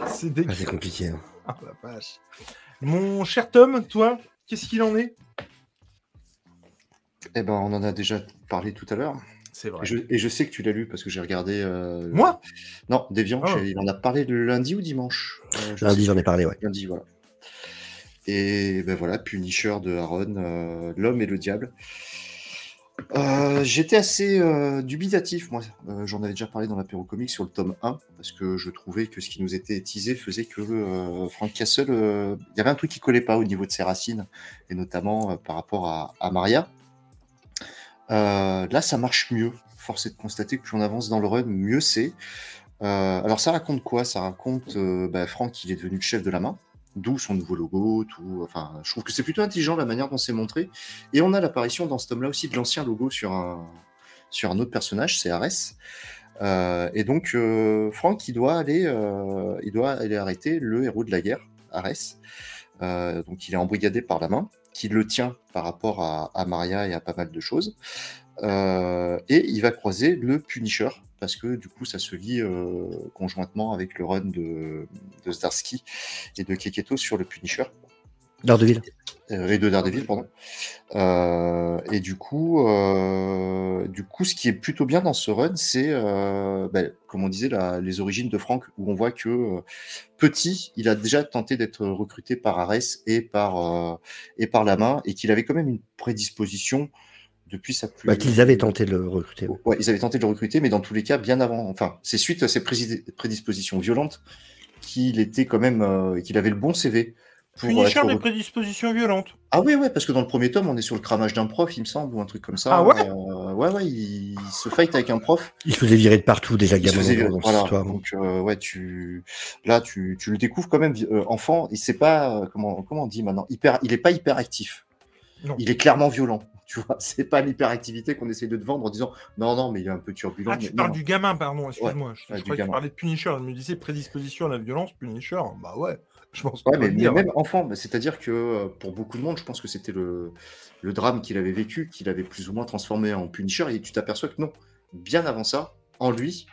C'est Ah, dégueulasse. c'est compliqué. hein. Ah, la vache. Mon cher Tom, toi, qu'est-ce qu'il en est? Eh ben, on en a déjà parlé tout à l'heure. C'est vrai. Et je, et je sais que tu l'as lu parce que j'ai regardé. euh, Moi? Non, Deviant. Ah. j'ai- Il en a parlé le lundi ou dimanche? Euh, je Lundi, j'en ai parlé, ouais. Lundi, voilà. Et ben voilà, Punisher de Aaron, euh, l'homme et le diable. Euh, J'étais assez euh, dubitatif, moi. J'en avais déjà parlé dans l'apéro comique sur le tome 1, parce que je trouvais que ce qui nous était teasé faisait que Frank Castle, il y avait un truc qui collait pas au niveau de ses racines, et notamment par rapport à, Maria. Là, ça marche mieux. Force est de constater que plus on avance dans le run, mieux c'est. Alors, ça raconte quoi? Ça raconte bah, Frank, il est devenu le chef de la main, d'où son nouveau logo. Tout. Enfin, je trouve que c'est plutôt intelligent la manière dont c'est montré. Et on a l'apparition dans ce tome-là aussi de l'ancien logo sur un, sur un autre personnage, c'est Ares. Euh, et donc, euh, Frank, il doit, aller, euh, il doit aller arrêter le héros de la guerre, Ares. Euh, donc, il est embrigadé par la main, qui le tient par rapport à, à Maria et à pas mal de choses. Euh, et il va croiser le Punisher, parce que du coup, ça se lie euh, conjointement avec le run de, de Zdarsky et de Keketo sur le Punisher Daredevil. euh, et de Daredevil, pardon. Euh, et du coup, euh, du coup, ce qui est plutôt bien dans ce run, c'est, euh, ben, comme on disait, la- les origines de Frank, où on voit que petit, il a déjà tenté d'être recruté par Ares et par et par la main, et qu'il avait quand même une prédisposition depuis sa plus. Bah, qu'ils avaient tenté de le recruter. Ouais, ils avaient tenté de le recruter, mais dans tous les cas, bien avant. Enfin, c'est suite à ces prési- prédispositions violentes qu'il était quand même, euh, qu'il avait le bon CV. Pour Punisher être des prédispositions violentes. Ah oui, ouais, parce que dans le premier tome, on est sur le cramage d'un prof, il me semble, ou un truc comme ça. Ah ouais Euh, Ouais, ouais, il, il se fight avec un prof. Il se faisait virer de partout déjà, Il se gamin, faisait- dans, voilà. histoire. Donc, euh, ouais, tu, là, tu, tu le découvres quand même euh, enfant. Il sait pas euh, comment, comment on dit maintenant. Hyper, il est pas hyper actif. Non. Il est clairement violent. <laughs> Tu vois, c'est pas l'hyperactivité qu'on essaie de te vendre en disant non, non, mais il est un peu turbulent. Ah, tu mais parles non. du gamin, pardon, excuse-moi. je ouais, je du croyais que tu parlais de Punisher. Je me disais prédisposition à la violence, Punisher. Bah ouais, je pense Ouais, mais, mais même enfant, c'est-à-dire que euh, pour beaucoup de monde, je pense que c'était le, le drame qu'il avait vécu, qu'il avait plus ou moins transformé en Punisher, et tu t'aperçois que non, bien avant ça, en lui,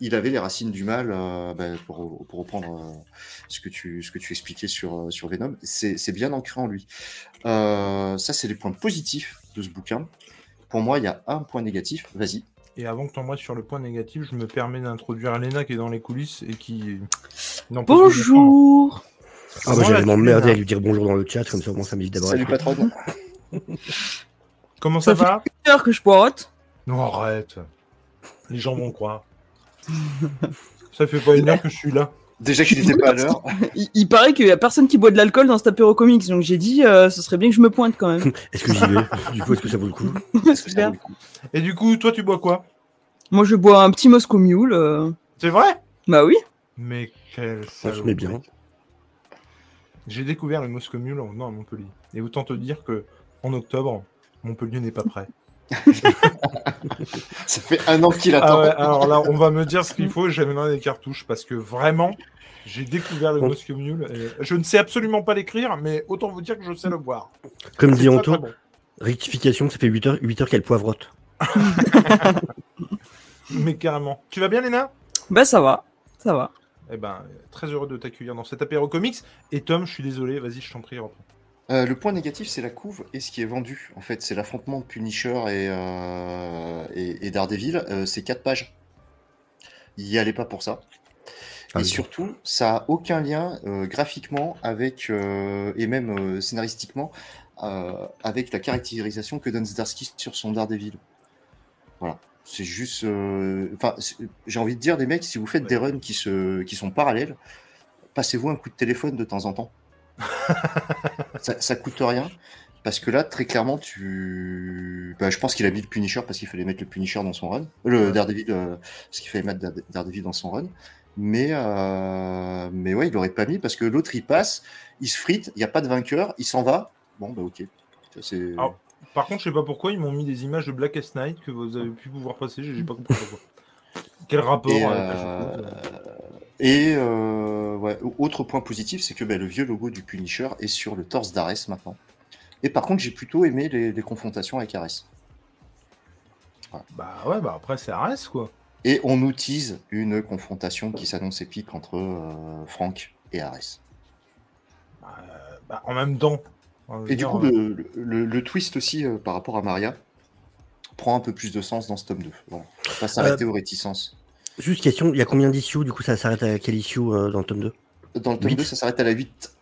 il avait les racines du mal, euh, bah, pour, pour, reprendre euh, ce, que tu, ce que tu expliquais sur, sur Venom, c'est bien ancré en lui. ça, c'est les points positifs de ce bouquin. Pour moi, il y a un point négatif. Vas-y. Et avant que tu envoies sur le point négatif, je me permets d'introduire Elena qui est dans les coulisses et qui. Bonjour Ah, bah, j'allais m'emmerder à lui dire bonjour dans le chat, comme ça, moi, ça m'évite d'abord. Salut, patron. Comment ça, va? fait heure que je poirote. Non, arrête. Les gens vont croire. Ça fait pas une heure que je suis là. Déjà qu'il n'était pas à l'heure. <laughs> Il, paraît qu'il y a personne qui boit de l'alcool dans ce apéro comics, donc j'ai dit euh, ce serait bien que je me pointe quand même. <laughs> est-ce que j'y vais? Du coup, est-ce que ça vaut le coup? <laughs> Super. Et du coup, toi, tu bois quoi? Moi, je bois un petit Moscow Mule. euh. C'est vrai? Bah oui. Mais quel Ça se salaud. met bien. J'ai découvert le Moscow Mule en venant à Montpellier. Et autant te dire que en octobre, Montpellier n'est pas prêt. <laughs> Ça fait un an qu'il Ah attend. ouais, alors là, on va me dire ce qu'il faut, j'ai maintenant des cartouches parce que vraiment, j'ai découvert le Bon. Moscow Mule. et je ne sais absolument pas l'écrire, mais autant vous dire que je sais le boire. Comme dit très, Anto, très bon. rectification, ça fait 8 heures, 8 heures qu'elle poivrote. <laughs> Mais carrément. Tu vas bien, Léna? Bah ça va. Ça va. Eh ben, très heureux de t'accueillir dans cet apéro comics. Et Tom, je suis désolé, vas-y, je t'en prie, reprends. Euh, le point négatif, c'est la couve et ce qui est vendu. En fait, c'est l'affrontement de Punisher et, euh, et, et Daredevil. Euh, c'est quatre pages. Il n'y allait pas pour ça. Ah et oui. surtout, ça n'a aucun lien graphiquement avec, et même scénaristiquement avec la caractérisation que donne Zdarsky sur son Daredevil. Voilà. C'est juste. Enfin, j'ai envie de dire, des mecs, si vous faites des runs qui, se, qui sont parallèles, passez-vous un coup de téléphone de temps en temps. <laughs> ça, ça coûte rien. Parce que là, très clairement, tu. Bah, je pense qu'il a mis le Punisher parce qu'il fallait mettre le Punisher dans son run. Le Ouais. Daredevil, euh, parce qu'il fallait mettre Dare- Daredevil dans son run. Mais, euh, mais ouais, il l'aurait pas mis parce que l'autre, il passe, il se frite, il n'y a pas de vainqueur, il s'en va. Bon, bah ok. C'est... Par contre, je sais pas pourquoi, ils m'ont mis des images de Blackest Night que vous avez pu pouvoir passer, j'ai pas compris pourquoi. Quel rapport la euh, et euh, ouais, autre point positif, c'est que bah, le vieux logo du Punisher est sur le torse d'Ares maintenant. Et par contre, j'ai plutôt aimé les, les confrontations avec Ares. Bah ouais, bah après, c'est Ares, quoi. Et on nous tease une confrontation qui s'annonce épique entre euh, Frank et Ares. Bah, en même temps. Et du coup, euh, le, le- le twist aussi par rapport à Maria prend un peu plus de sens dans ce tome 2. Voilà. On va pas s'arrêter aux réticences. Juste question, il y a combien d'issues Du coup, ça s'arrête à quel issue euh, dans le tome 2 Dans le tome Huit. 2, ça s'arrête à la 8.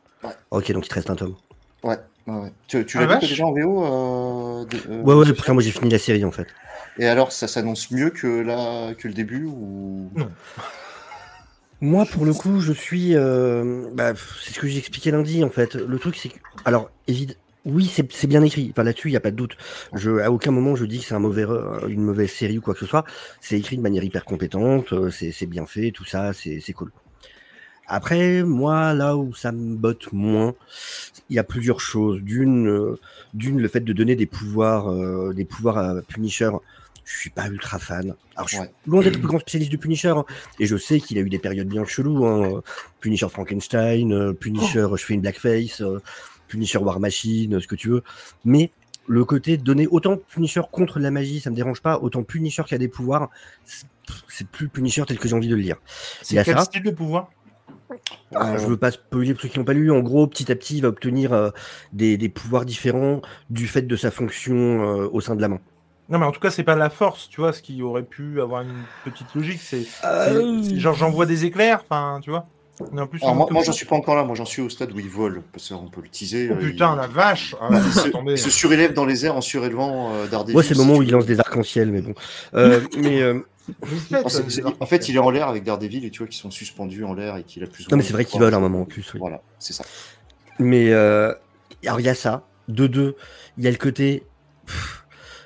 Ok, donc il te reste un tome. Ouais, ouais, ouais. Tu, tu Ah, l'as vu déjà en VO euh, de- euh, Ouais, ouais, ça, moi j'ai fini la série en fait. Et alors, ça s'annonce mieux que, la... que le début ou... <laughs> Moi, pour le coup, je suis. euh, bah, c'est ce que j'ai expliqué lundi en fait. Le truc, c'est que. Alors, évidemment. Oui, c'est bien écrit. Enfin, là-dessus, il n'y a pas de doute. Je, à aucun moment, je dis que c'est un mauvais, re- une mauvaise série ou quoi que ce soit. C'est écrit de manière hyper compétente. euh, C'est bien fait, tout ça, c'est cool. Après, moi, là où ça me botte moins, il y a plusieurs choses. D'une, euh, d'une, le fait de donner des pouvoirs, euh, des pouvoirs à Punisher. Je suis pas ultra fan. Alors, je suis Ouais. loin d'être le plus grand spécialiste du Punisher. hein. Et je sais qu'il a eu des périodes bien cheloues. Hein. Punisher Frankenstein, euh, Punisher, je fais une blackface, euh, Punisher War Machine, ce que tu veux. Mais le côté de donner autant Punisher contre la magie, ça me dérange pas. Autant Punisher qui a des pouvoirs, c'est- plus Punisher tel que j'ai envie de le lire. C'est quel ça. style de pouvoir? Ah, je veux pas spoiler pour ceux qui n'ont pas lu. En gros, petit à petit, il va obtenir euh, des, des pouvoirs différents du fait de sa fonction euh, au sein de la main. Non, mais en tout cas, c'est pas la force, tu vois, ce qui aurait pu avoir une petite logique. C'est Euh, genre j'envoie des éclairs, enfin, tu vois. En plus, Alors, moi, j'en suis pas encore là. Moi, j'en suis au stade où il vole. Parce qu'on peut le teaser. Oh euh, putain, il... la vache ah, ouais, il se, attendez. il se surélève dans les airs en surélevant euh, Daredevil. C'est le moment où il lance des arcs-en-ciel, mais bon. Euh, <laughs> mais euh, Ah, en fait, il est en l'air avec Daredevil et tu vois qu'ils sont suspendus en l'air et qu'il a plus non, mais c'est vrai qu'il vole un moment en plus. oui. Voilà, c'est ça. Mais euh, alors il y a ça. De deux, il y a le côté. pff,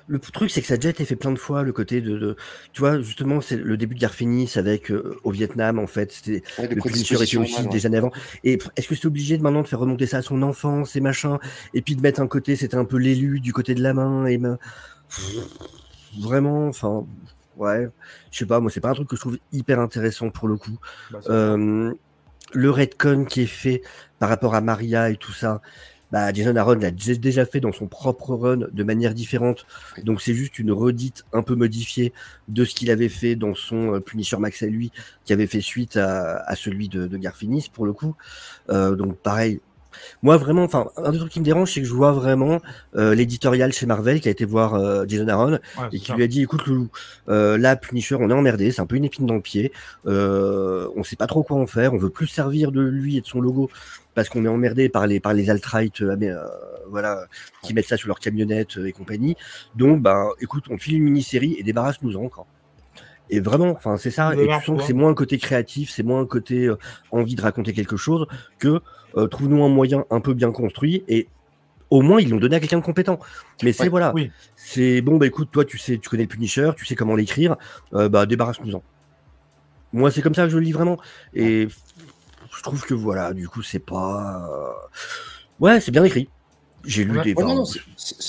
Le truc, c'est que ça a déjà été fait plein de fois, le côté de, de- tu vois, justement, c'est le début de Guerre Finis avec euh, au Vietnam, en fait, c'était Ouais, le Punisher était aussi ouais. des années avant. Et est-ce que c'est obligé de maintenant de faire remonter ça à son enfance et machin, et puis de mettre un côté, c'était un peu l'élu du côté de la main et ma- vraiment, enfin, ouais, je sais pas, moi c'est pas un truc que je trouve hyper intéressant pour le coup. Bah, Euh, le redcon qui est fait par rapport à Maria et tout ça, bah, Jason Aaron l'a dé- déjà fait dans son propre run de manière différente. Donc c'est juste une redite un peu modifiée de ce qu'il avait fait dans son euh, Punisher Max à lui, qui avait fait suite à, à celui de, de Garfinis pour le coup. Euh, donc pareil. Moi vraiment, enfin un des trucs qui me dérange, c'est que je vois vraiment euh, l'éditorial chez Marvel qui a été voir euh, Jason Aaron Ouais, et qui ça. lui a dit écoute Loulou, euh, là Punisher on est emmerdé, c'est un peu une épine dans le pied, on sait pas trop quoi en faire, on veut plus servir de lui et de son logo parce qu'on est emmerdé par les par les alt-right voilà qui mettent ça sur leur camionnette et compagnie. Donc bah écoute, on file une mini-série et débarrasse-nous-en encore. Et vraiment, enfin c'est ça, et tu sens que c'est moins un côté créatif, c'est moins un côté envie de raconter quelque chose que euh, trouve-nous un moyen un peu bien construit et au moins ils l'ont donné à quelqu'un de compétent. Mais c'est Ouais, voilà, oui. c'est bon bah écoute, toi tu sais, tu connais le Punisher, tu sais comment l'écrire, euh, bah débarrasse-nous-en. Moi c'est comme ça que je le lis vraiment et je trouve que voilà, du coup c'est pas, euh, ouais c'est bien écrit. J'ai lu Ouais. des. Ouais, non, non,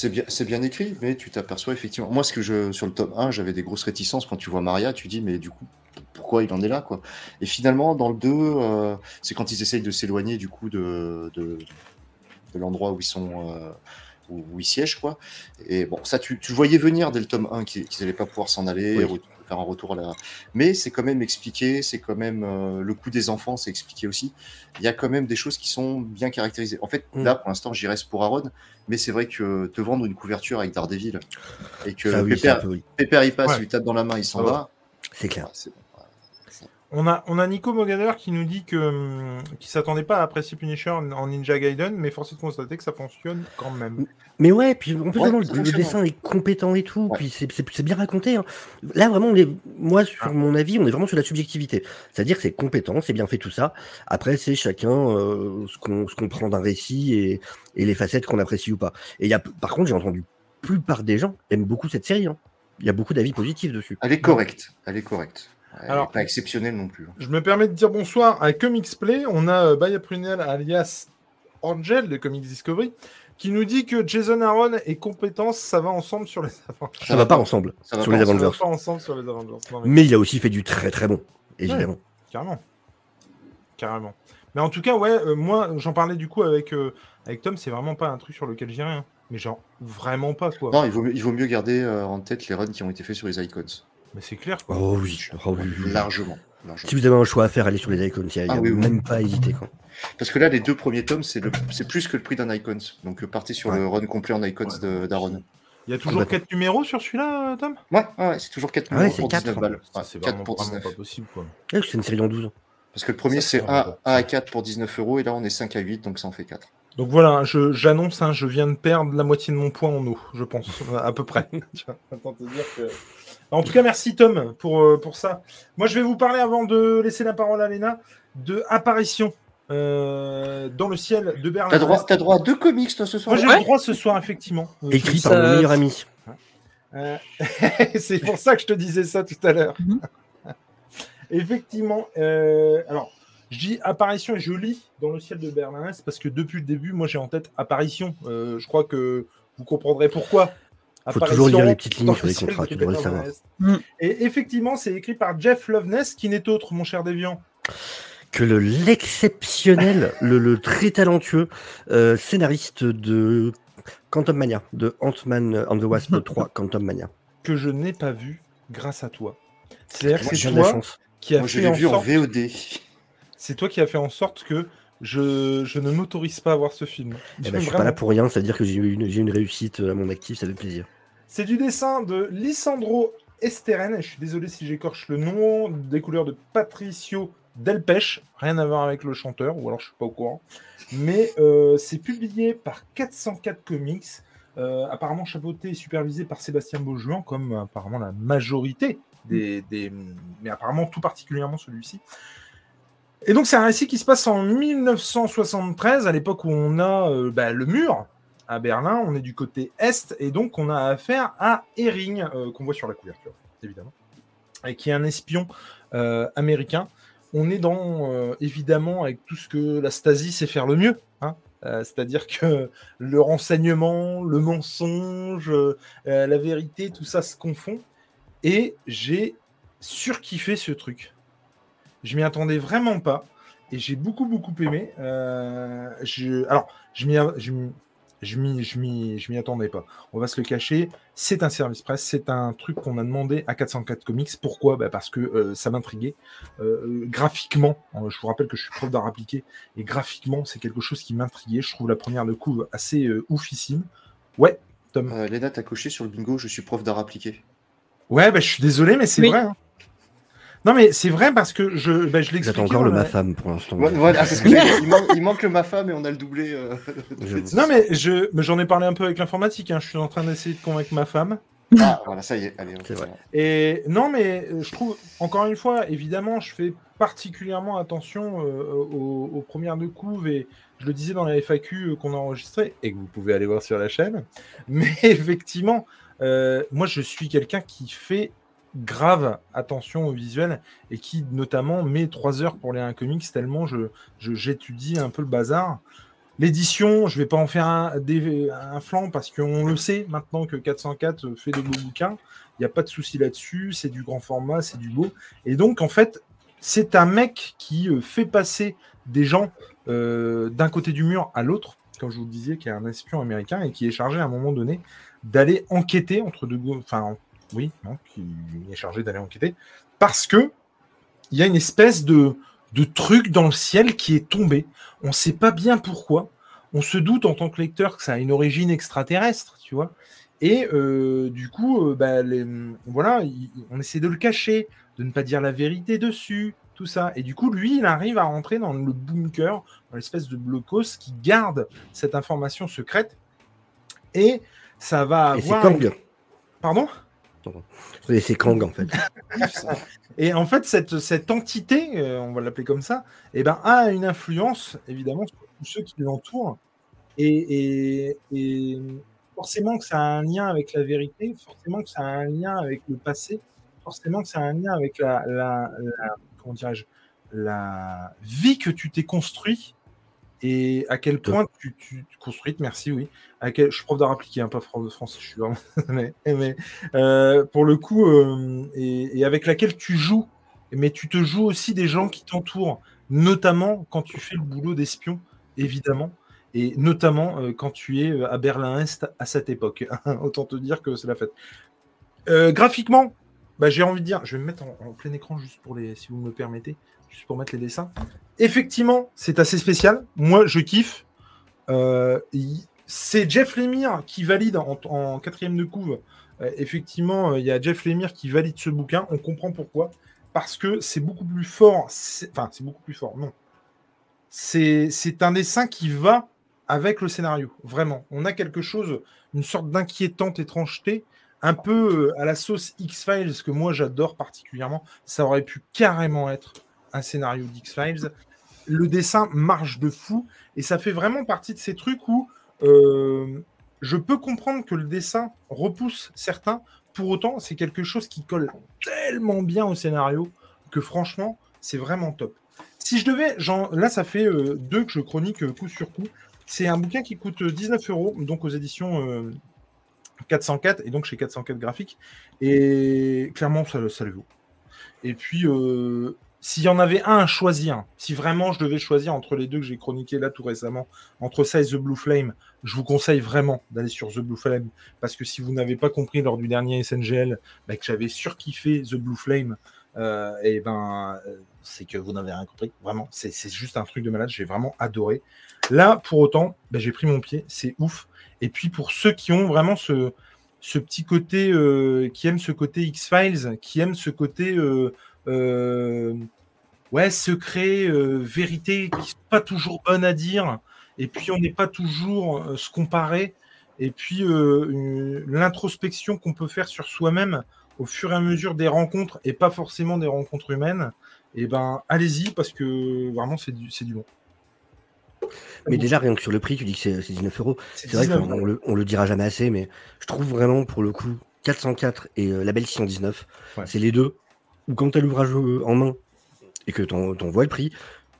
bien, c'est bien écrit, mais tu t'aperçois effectivement. Moi, ce que je sur le tome 1, j'avais des grosses réticences quand tu vois Maria, tu dis mais du coup pourquoi il en est là quoi. Et finalement dans le 2, euh, c'est quand ils essayent de s'éloigner du coup de, de, de l'endroit où ils sont euh, où, où ils siègent quoi. Et bon ça tu, tu voyais venir dès le tome 1 qu'ils qu'ils allaient pas pouvoir s'en aller, Oui. faire un retour à la. Mais c'est quand même expliqué, c'est quand même euh, le coup des enfants, c'est expliqué aussi. Il y a quand même des choses qui sont bien caractérisées. En fait, Mm. là pour l'instant j'y reste pour Aaron, mais c'est vrai que te vendre une couverture avec Daredevil et que ça, oui, Pépère, peu, oui. Pépère, il passe, Ouais. lui tape dans la main, il s'en Ah ouais. va. c'est clair. Ah. On a, on a Nico Mogader qui nous dit que hum, qu'il s'attendait pas à apprécier Punisher en, Ninja Gaiden, mais force est de constater que ça fonctionne quand même. Mais ouais, puis en plus, Ouais, vraiment, ça le, dessin est compétent et tout, Ouais. puis c'est- bien raconté. hein. Là, vraiment, on est, moi, sur Ah. mon avis, on est vraiment sur la subjectivité. C'est-à-dire que c'est compétent, c'est bien fait tout ça. Après, c'est chacun euh, ce qu'on ce qu'on prend d'un récit et, et les facettes qu'on apprécie ou pas. Et il y a, par contre, j'ai entendu la plupart des gens aiment beaucoup cette série. hein. Il y a beaucoup d'avis positifs dessus. Elle est correcte. Elle est correcte. Elle Alors- pas exceptionnelle non plus. Je me permets de dire bonsoir à Comics Play. On a euh, Baya Prunel alias Angel de Comics Discovery qui nous dit que Jason Aaron et compétence, ça va ensemble sur les Avengers. Ça va pas ensemble Ça va sur pas les ensemble. Ça va Avengers. pas ensemble sur les Avengers. Non, mais Mais il a aussi fait du très très bon, évidemment. Carrément. Carrément. Mais en tout cas, ouais, euh, moi, j'en parlais du coup avec, euh, avec Tom, c'est vraiment pas un truc sur lequel j'irai. hein. Mais genre, vraiment pas, quoi. Non, il vaut, mieux- il vaut mieux garder euh, en tête les runs qui ont été faits sur les icons. Mais c'est clair, quoi. Oh oui, oh oui, oui. Largement. largement. Si vous avez un choix à faire, allez sur les icons. Il n'y a, Ah oui, oui. même pas à hésiter. Quoi. Parce que là, les deux premiers tomes, c'est le- c'est plus que le prix d'un icons. Donc euh, partez sur Ouais. le run complet en icons de- d'Aaron. Il y a toujours Complètement. 4 numéros sur celui-là, euh, Tom? Ouais, ouais, ouais, c'est toujours 4 Ah ouais, numéros c'est pour quatre. 19 balles. Ouais, C'est 4 vraiment, pour vraiment 19. pas possible, quoi. Eh, C'est une série en 12. Parce que le premier, c'est c'est vraiment 1, pas 1 à 4 pour 19 euros. Et là, on est 5 à 8, donc ça en fait 4. Donc voilà, je- j'annonce, hein, je viens de perdre la moitié de mon poids en eau, je pense, à peu près. <laughs> Autant te dire que- En tout cas, merci Tom pour, euh, pour ça. Moi, je vais vous parler, avant de laisser la parole à Léna, de Apparition euh, dans le ciel de Berlin. T'as droit, t'as droit à deux comics, toi, ce soir Moi, j'ai Ouais. le droit ce soir, effectivement. Euh, Écrit par mon meilleur ami. Euh, <laughs> c'est pour ça que je te disais ça tout à l'heure. Mhm. <laughs> Effectivement. euh, alors, je dis apparition et je lis dans le ciel de Berlin, c'est parce que depuis le début, moi j'ai en tête apparition. Euh, je crois que vous comprendrez pourquoi. Faut toujours lire les petites lignes sur les le contrats, tu devrais le savoir. Mm. Et effectivement, c'est écrit par Jeff Loveness, qui n'est autre, mon cher Déviant. Que le- l'exceptionnel, le, le très talentueux euh, scénariste de Quantum Mania, de Ant-Man and the Wasp 3, Quantum Mania. que je n'ai pas vu grâce à toi. C'est-à-dire que c'est toi chance. qui a Moi, je fait l'ai en vu en VOD. c'est toi qui as fait en sorte que je, je ne m'autorise pas à voir ce film. Eh ben, je suis Vraiment. pas là pour rien, c'est-à-dire que j'ai eu une, une réussite à mon actif, ça fait plaisir. C'est du dessin de Lisandro Esteren, et je suis désolé si j'écorche le nom, des couleurs de Patricio Delpech, rien à voir avec le chanteur, ou alors je suis pas au courant. Mais euh, c'est publié par 404 Comics, euh, apparemment chapeauté et supervisé par Sébastien Beaujuan, comme euh, apparemment la majorité des, des- mais apparemment tout particulièrement celui-ci. Et donc c'est un récit qui se passe en 1973, à l'époque où on a euh, bah, le mur à Berlin, on est du côté est, et donc on a affaire à Herring, euh, qu'on voit sur la couverture, évidemment, et qui est un espion euh, américain. On est dans, évidemment, avec tout ce que la Stasi sait faire le mieux, hein. C'est-à-dire que le renseignement, le mensonge, la vérité, tout ça se confond. Et j'ai surkiffé ce truc. Je m'y attendais vraiment pas. et j'ai beaucoup beaucoup aimé. Euh, je, alors, je m'y, je, m'y- je m'y, je m'y, je m'y attendais pas. On va se le cacher. C'est un service presse, c'est un truc qu'on a demandé à 404 Comics. Pourquoi? Bah, Parce que euh, ça m'intriguait. Euh, graphiquement, euh, je vous rappelle que je suis prof d'art appliqué, et graphiquement, c'est quelque chose qui m'intriguait. Je trouve la première de couve assez euh, oufissime. Ouais, Tom. Euh, Léna, t'as coché sur le bingo, je suis prof d'art appliqué. Ouais, bah, je suis désolé, mais c'est Oui. vrai. hein. Non, mais c'est vrai parce que je, bah, je. J'attends encore le ma femme pour l'instant. Ouais, Voilà, c'est ce que j'allais dire. il, manque, il manque le ma femme et on a le doublé. euh, <laughs> <laughs> Non, mais je, mais j'en ai parlé un peu avec l'informatique. hein. Je suis en train d'essayer de convaincre ma femme. Ah, voilà, ça y est. Allez, on vrai. Et non, mais je trouve, encore une fois, évidemment, je fais particulièrement attention euh, aux, aux premières de couve et je le disais dans la FAQ euh, qu'on a enregistré et que vous pouvez aller voir sur la chaîne. <laughs> Mais effectivement, euh, moi, je suis quelqu'un qui fait grave attention au visuel et qui notamment met trois heures pour lire un comics tellement je j'étudie un peu le bazar. L'édition, je vais pas en faire un, un flanc parce qu'on le sait maintenant que 404 fait des beaux bouquins. Il n'y a pas de souci là-dessus, c'est du grand format, c'est du beau. Et donc, en fait, c'est un mec qui euh, fait passer des gens euh, d'un côté du mur à l'autre, comme je vous le disais, qui est un espion américain et qui est chargé à un moment donné d'aller enquêter entre deux. Enfin, oui, non, qui est chargé d'aller enquêter parce que il y a une espèce de, de truc dans le ciel qui est tombé. On ne sait pas bien pourquoi. On se doute en tant que lecteur que ça a une origine extraterrestre, tu vois. Et euh, du coup, euh, bah, les- voilà, il- on essaie de le cacher, de ne pas dire la vérité dessus, tout ça. Et du coup, lui, il arrive à rentrer dans le bunker, dans l'espèce de blocos qui garde cette information secrète. Et ça va Et avoir. Kang. Pardon? C'est Kang en fait. <laughs> Et en fait, cette, cette entité, euh, on va l'appeler comme ça, eh ben, a une influence, évidemment, sur tous ceux qui l'entourent. Et, forcément que ça a un lien avec la vérité, forcément que ça a un lien avec le passé, forcément que ça a un lien avec la, la, la- comment la vie que tu t'es construit et à quel point tu, tu, merci, oui. À quel, je suis prof d'art appliqué, hein, pas prof de français, je suis vraiment. <laughs> mais, mais, euh, pour le coup, euh, et, et avec laquelle tu joues, mais tu te joues aussi des gens qui t'entourent, notamment quand tu fais le boulot d'espion, évidemment, et notamment euh, quand tu es à Berlin-Est à cette époque. <laughs> Autant te dire que c'est la fête. Graphiquement, bah, j'ai envie de dire, je vais me mettre en, plein écran juste pour les, si vous me permettez, juste pour mettre les dessins. Effectivement, c'est assez spécial. Moi, je kiffe. Euh, c'est Jeff Lemire qui valide en, quatrième de couve. Euh, effectivement, euh, il y a Jeff Lemire qui valide ce bouquin. On comprend pourquoi. Parce que c'est beaucoup plus fort. Enfin, c'est beaucoup plus fort. Non. C'est un dessin qui va avec le scénario. Vraiment. On a quelque chose, une sorte d'inquiétante étrangeté, un peu euh, à la sauce X-Files, que moi j'adore particulièrement. Ça aurait pu carrément être un scénario d'X-Files. Le dessin marche de fou et ça fait vraiment partie de ces trucs où euh, je peux comprendre que le dessin repousse certains. Pour autant, c'est quelque chose qui colle tellement bien au scénario que franchement, c'est vraiment top. Si je devais, là, ça fait euh, deux que je chronique coup sur coup. C'est un bouquin qui coûte euh, 19 euros, donc aux éditions 404 et donc chez 404 graphiques. Et clairement, ça, le vaut. Et puis, euh, s'il y en avait un à choisir, si vraiment je devais choisir entre les deux que j'ai chroniqués là tout récemment, entre ça et The Blue Flame, je vous conseille vraiment d'aller sur The Blue Flame parce que si vous n'avez pas compris lors du dernier SNGL bah, que j'avais surkiffé The Blue Flame, euh, et ben euh, c'est que vous n'avez rien compris. Vraiment, c'est juste un truc de malade. J'ai vraiment adoré. Là, pour autant, bah, j'ai pris mon pied. C'est ouf. Et puis pour ceux qui ont vraiment ce, petit côté, euh, qui aiment ce côté X-Files, qui aiment ce côté ouais, secret, vérité, qui sont pas toujours bonnes à dire. Et puis on n'est pas toujours se comparer. Et puis l'introspection qu'on peut faire sur soi-même au fur et à mesure des rencontres et pas forcément des rencontres humaines. Et ben allez-y parce que vraiment c'est du, c'est du bon. Mais déjà, rien que sur le prix, tu dis que c'est c'est 19 euros. C'est vrai 19 qu'on le, on le dira jamais assez, mais je trouve vraiment pour le coup 404 et euh, Label 619, Ouais. c'est les deux où quand tu as l'ouvrage euh, en main et que t'en vois le prix,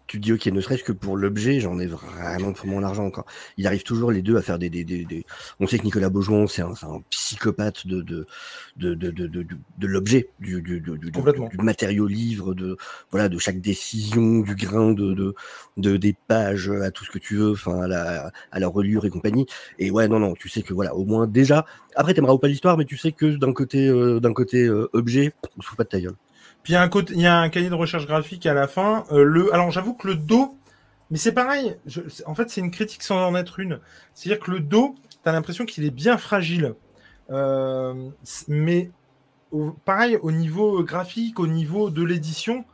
tu te dis, ok, ne serait-ce que pour l'objet, j'en ai vraiment pour mon argent encore. Il arrive toujours les deux à faire des. des, des, des... On sait que Nicolas Beaujon, c'est un, un, psychopathe de, de, de, de, de, de, l'objet, du, du, du, du, du, matériau livre, de, voilà, de chaque décision, du grain de, de, de, des pages, à tout ce que tu veux, enfin, à la, à la reliure et compagnie. Et ouais, non, non, tu sais que voilà, au moins déjà. Après, t'aimeras ou pas l'histoire, mais tu sais que d'un côté, euh, d'un côté euh, objet, on se fout pas de ta gueule. Puis il y, a un cahier de recherche graphique à la fin. Euh, alors j'avoue que le dos, mais c'est pareil. En fait, c'est une critique sans en être une. C'est-à-dire que le dos, tu l'impression qu'il est bien fragile. Euh, mais pareil, au niveau graphique, au niveau de l'édition,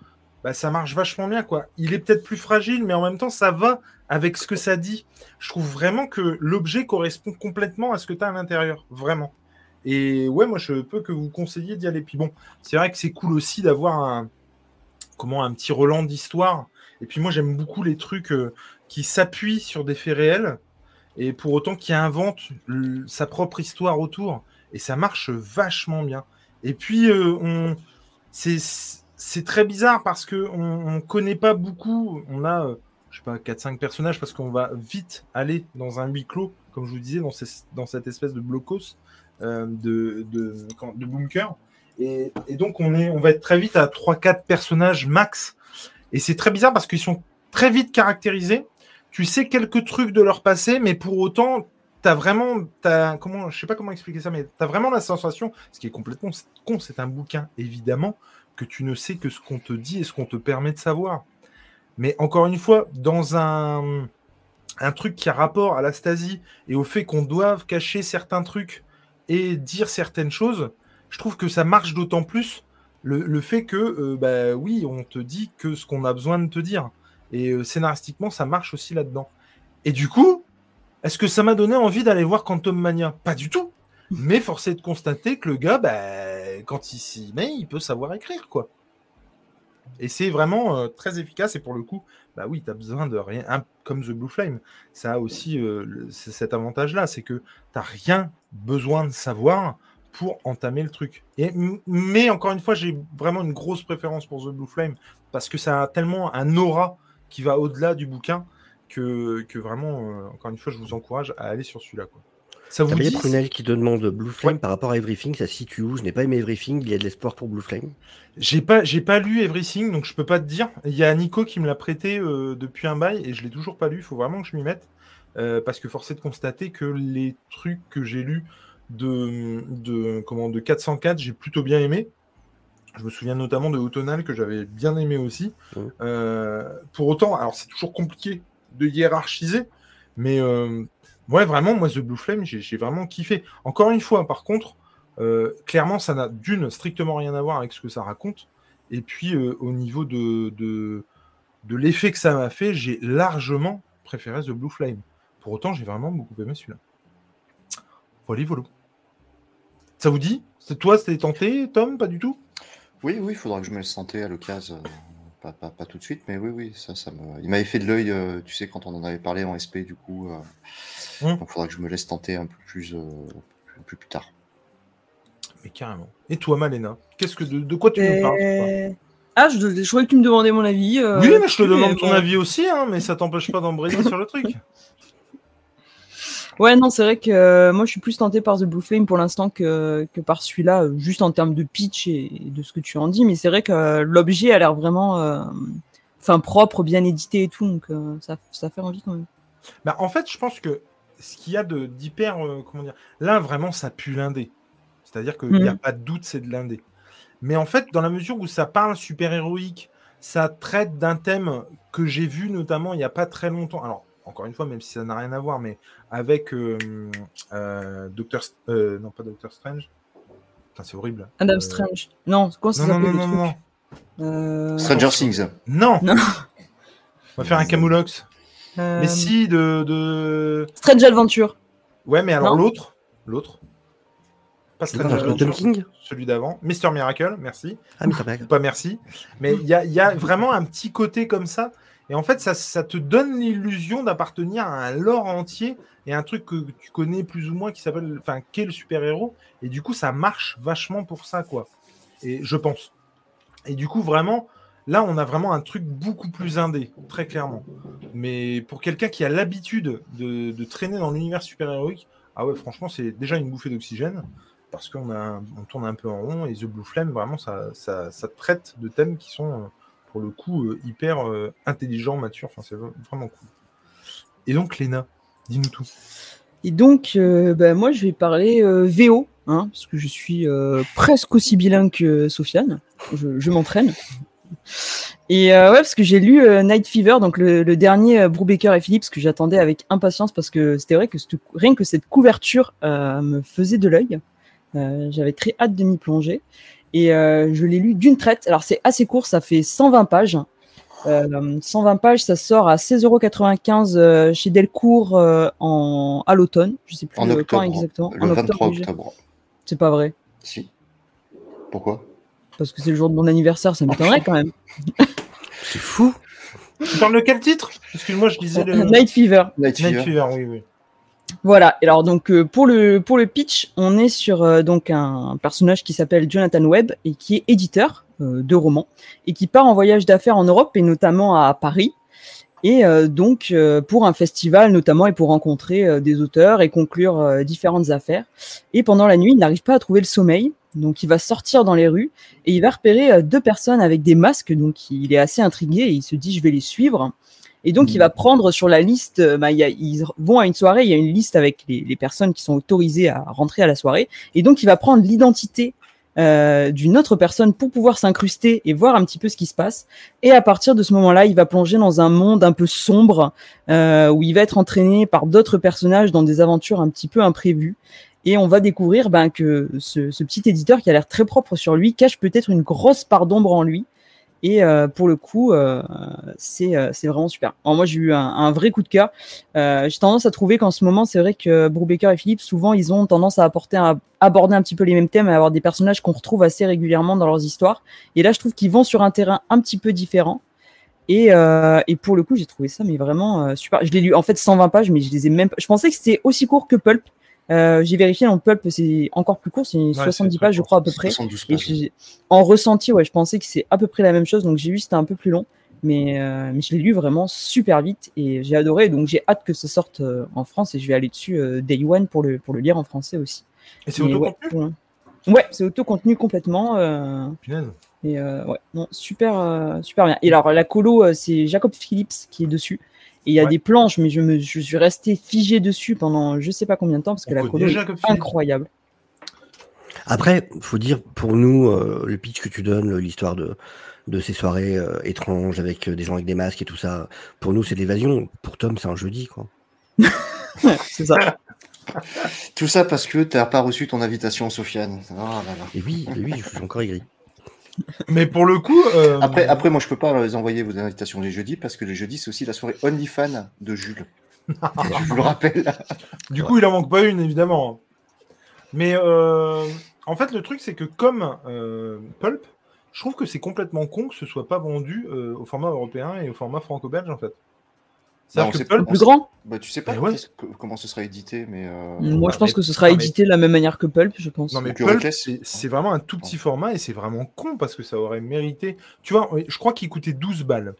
bah, ça marche vachement bien. quoi. Il est peut-être plus fragile, mais en même temps, ça va avec ce que ça dit. Je trouve vraiment que l'objet correspond complètement à ce que tu as à l'intérieur. Vraiment. Et ouais, moi, je peux que vous conseiller d'y aller. Puis bon, c'est vrai que c'est cool aussi d'avoir un, comment, un petit relan d'histoire. Et puis moi, j'aime beaucoup les trucs euh, qui s'appuient sur des faits réels et pour autant qui inventent sa propre histoire autour. Et ça marche vachement bien. Et puis, euh, on... c'est très bizarre parce qu'on ne connaît pas beaucoup. On a, euh, je sais pas, 4-5 personnages parce qu'on va vite aller dans un huis clos, comme je vous disais, dans, dans cette espèce de blocos. Euh, de, de, de, bunker. Et, et, donc, on, est, on va être très vite à 3-4 personnages max. Et c'est très bizarre parce qu'ils sont très vite caractérisés. Tu sais quelques trucs de leur passé, mais pour autant, tu as vraiment. As, comment, je sais pas comment expliquer ça, mais tu as vraiment la sensation, ce qui est complètement con, c'est un bouquin, évidemment, que tu ne sais que ce qu'on te dit et ce qu'on te permet de savoir. Mais encore une fois, dans un, un truc qui a rapport à la Stasi et au fait qu'on doive cacher certains trucs et dire certaines choses, je trouve que ça marche d'autant plus le, fait que, euh, bah oui, on te dit que ce qu'on a besoin de te dire. Et euh, scénaristiquement, ça marche aussi là-dedans. Et du coup, est-ce que ça m'a donné envie d'aller voir Quantum Mania? Pas du tout. Mais force est de constater que le gars, bah, quand il s'y met, il peut savoir écrire, quoi. Et c'est vraiment euh, très efficace. Et pour le coup, bah oui, tu besoin de rien. Comme The Blue Flame, ça a aussi euh, cet avantage-là c'est que tu rien besoin de savoir pour entamer le truc. Mais encore une fois, j'ai vraiment une grosse préférence pour The Blue Flame parce que ça a tellement un aura qui va au-delà du bouquin que, vraiment, euh, encore une fois, je vous encourage à aller sur celui-là. Ça vous dit Prunel qui te demande Blue Flame ouais. par rapport à Everything, ça situe où? Je n'ai pas aimé Everything, il y a de l'espoir pour Blue Flame. J'ai pas, j'ai pas lu Everything, donc je peux pas te dire. Il y a Nico qui me l'a prêté euh, depuis un bail et je l'ai toujours pas lu. Il faut vraiment que je m'y mette euh, parce que force est de constater que les trucs que j'ai lus de, de, comment, de 404, j'ai plutôt bien aimé. Je me souviens notamment de Autonal que j'avais bien aimé aussi. Mmh. Euh, pour autant, alors c'est toujours compliqué de hiérarchiser, mais euh, ouais, vraiment, moi, The Blue Flame, j'ai vraiment kiffé. Encore une fois, par contre, euh, clairement, ça n'a d'une strictement rien à voir avec ce que ça raconte. Et puis, euh, au niveau de, de, l'effet que ça m'a fait, j'ai largement préféré The Blue Flame. Pour autant, j'ai vraiment beaucoup aimé celui-là. Voilà, voilà. Ça vous dit? Toi, c'était tenté, Tom Pas du tout? Oui, oui, il faudra que je me laisse tenter à l'occasion. Pas, pas, pas, tout de suite, mais oui, oui, ça, ça me... il m'avait fait de l'œil, euh, tu sais, quand on en avait parlé en SP, du coup. Euh... Mmh. Donc, il faudra que je me laisse tenter un peu plus, euh, plus, plus, tard. Mais carrément. Et toi, Malena, qu'est-ce que de, de quoi tu nous parles toi? Ah, je, je, croyais que tu me demandais mon avis. euh, Oui, mais je te demande ton avis aussi, hein, mais ça t'empêche pas d'embrayer sur le truc. <laughs> Ouais, non, c'est vrai que euh, moi je suis plus tenté par The Blue Flame pour l'instant que, que par celui-là, euh, juste en termes de pitch et, et, de ce que tu en dis. Mais c'est vrai que euh, l'objet a l'air vraiment enfin propre, bien édité et tout, donc ça, ça fait envie quand même. Bah, en fait, je pense que ce qu'il y a d'hyper. comment dire Là, vraiment, ça pue l'indé. C'est-à-dire qu'il n'y a pas de doute, c'est de l'indé. Mais en fait, dans la mesure où ça parle super-héroïque, ça traite d'un thème que j'ai vu notamment il n'y a pas très longtemps. Alors, encore une fois, même si ça n'a rien à voir, mais avec euh, euh, Docteur, euh, non pas Doctor Strange. c'est horrible. Adam Strange. Non, quoi ça non, non, non, non, non. Stranger Things. Non. non. On va faire un Camoulox. Mais si de, de... Strange Adventure. Ouais, mais alors l'autre, l'autre. Pas Strange Adventure. King celui d'avant. Mister Miracle, merci. Ah, Mister Miracle. Pas merci. Mais il y a, y a vraiment un petit côté comme ça. Et en fait, ça, te donne l'illusion d'appartenir à un lore entier et un truc que tu connais plus ou moins qui s'appelle, enfin, qu'est le super-héros. Et du coup, ça marche vachement pour ça, quoi. Et je pense. Et du coup, vraiment, Là, on a vraiment un truc beaucoup plus indé, très clairement. Mais pour quelqu'un qui a l'habitude de, traîner dans l'univers super-héroïque, ah ouais, franchement, c'est déjà une bouffée d'oxygène parce qu'on tourne un peu en rond et The Blue Flame, vraiment, ça, ça, ça traite de thèmes qui sont, euh, pour le coup, euh, hyper euh, intelligents, matures. Enfin, c'est vraiment cool. Et donc, Léna, dis-nous tout. Et donc, euh, bah, moi, je vais parler VO, hein, parce que je suis presque aussi bilingue que Sofiane. Je, m'entraîne. Et ouais, parce que j'ai lu Night Fever, donc le, dernier Brubaker et Phillips que j'attendais avec impatience parce que c'était vrai que rien que cette couverture me faisait de l'œil. J'avais très hâte de m'y plonger. Et euh, je l'ai lu d'une traite. Alors c'est assez court, ça fait 120 pages. Euh, 120 pages, ça sort à 16,95€ euh, chez Delcourt euh, en, à l'automne. Je sais plus En quand octobre. exactement. Le en 23 déjà. octobre. C'est pas vrai. Si. Pourquoi? Parce que c'est le jour de mon anniversaire, ça m'étonnerait quand même. C'est fou. Tu parles de quel titre? Excuse-moi, je disais le. Night Fever. Night Night Fever. Fever, oui, oui. Voilà. Alors donc euh, pour le pour le pitch, on est sur euh, donc un personnage qui s'appelle Jonathan Webb et qui est éditeur euh, de romans et qui part en voyage d'affaires en Europe et notamment à Paris. Et donc pour un festival notamment et pour rencontrer des auteurs et conclure différentes affaires. Et pendant la nuit, il n'arrive pas à trouver le sommeil. Donc il va sortir dans les rues et il va repérer deux personnes avec des masques. Donc il est assez intrigué et il se dit je vais les suivre. Et donc, il va prendre sur la liste, euh, bah, il y a- ils vont à une soirée, il y a une liste avec les, les personnes qui sont autorisées à rentrer à la soirée. Et donc, il va prendre l'identité euh, d'une autre personne pour pouvoir s'incruster et voir un petit peu ce qui se passe. Et à partir de ce moment-là, il va plonger dans un monde un peu sombre euh, où il va être entraîné par d'autres personnages dans des aventures un petit peu imprévues. Et on va découvrir ben, que ce, ce petit éditeur qui a l'air très propre sur lui cache peut-être une grosse part d'ombre en lui. Et euh, pour le coup, euh, c'est euh, c'est vraiment super. Alors moi, j'ai eu un, vrai coup de cœur. J'ai tendance à trouver qu'en ce moment, c'est vrai que Brubaker et Philippe, souvent, ils ont tendance à apporter aborder un petit peu les mêmes thèmes et avoir des personnages qu'on retrouve assez régulièrement dans leurs histoires. Et là, je trouve qu'ils vont sur un terrain un petit peu différent. Et, et pour le coup, j'ai trouvé ça mais vraiment super. Je l'ai lu en fait 120 pages, mais je les ai même. Je pensais que c'était aussi court que Pulp. Euh, j'ai vérifié, dans Pulp, c'est encore plus court, c'est 70 c'est pages, je crois à peu près. 72 Et pages. j'ai- en ressenti, ouais, je pensais que c'est à peu près la même chose, donc j'ai vu que c'était un peu plus long, mais, euh, mais je l'ai lu vraiment super vite et j'ai adoré, donc j'ai hâte que ça sorte euh, en France et je vais aller dessus day one pour le, pour le lire en français aussi. Et c'est autocontenu ouais, c'est auto-contenu complètement. et ouais, non, super, super bien. Et alors, la colo, c'est Jacob Phillips qui est dessus. Et il y a Ouais. des planches, mais je, me, je suis resté figé dessus pendant je sais pas combien de temps parce que On la connaît colo est incroyable. Après, faut dire pour nous, euh, le pitch que tu donnes, l'histoire de, de ces soirées euh, étranges avec euh, des gens avec des masques et tout ça, pour nous, c'est de l'évasion. Pour Tom, c'est un jeudi, quoi. <laughs> c'est ça. Tout ça parce que t'as pas reçu ton invitation, Sofiane. Oh là là. Et oui, et oui, je suis encore aigri. Mais pour le coup. euh, Après, après, moi, je peux pas les envoyer vos invitations les jeudis parce que les jeudis, c'est aussi la soirée OnlyFan de Jules. <laughs> je vous le rappelle. Du coup, il en manque pas une, évidemment. Mais euh, en fait, le truc, c'est que comme euh, Pulp, je trouve que c'est complètement con que ce soit pas vendu au format européen et au format franco-belge, en fait. Bah, C'est-à-dire que Pulp, Plus grand Bah, tu sais pas ouais. que- comment ce sera édité, mais. euh, Moi, je bah, pense que ce sera non, édité de la même manière que Pulp, je pense. Non mais Pulp, c'est c'est vraiment un tout petit format et c'est vraiment con parce que ça aurait mérité. Tu vois, je crois qu'il coûtait 12 balles.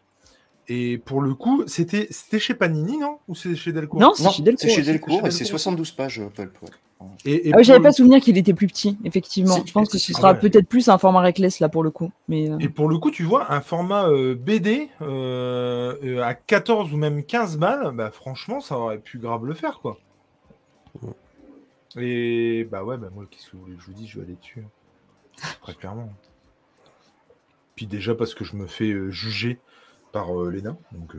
Et pour le coup, c'était c'était chez Panini, non? Ou c'est chez Delcourt? Non, c'est chez Delcourt. c'est chez. Delcourt et c'est Delcourt. 72 pages, euh, Pulp. ouais. Et, et Ah oui, j'avais pas le- souvenir qu'il était plus petit, effectivement. Je pense que ce sera ouais. peut-être plus un format reckless là pour le coup. Mais euh, Et pour le coup, tu vois, un format euh, BD euh, euh, à 14 ou même 15 balles, bah, franchement, ça aurait pu grave le faire, quoi. Et bah ouais, bah moi, qu'est-ce que vous voulez que je vous dise, je vais aller dessus. hein. Très clairement. Puis déjà parce que je me fais juger par Léna, donc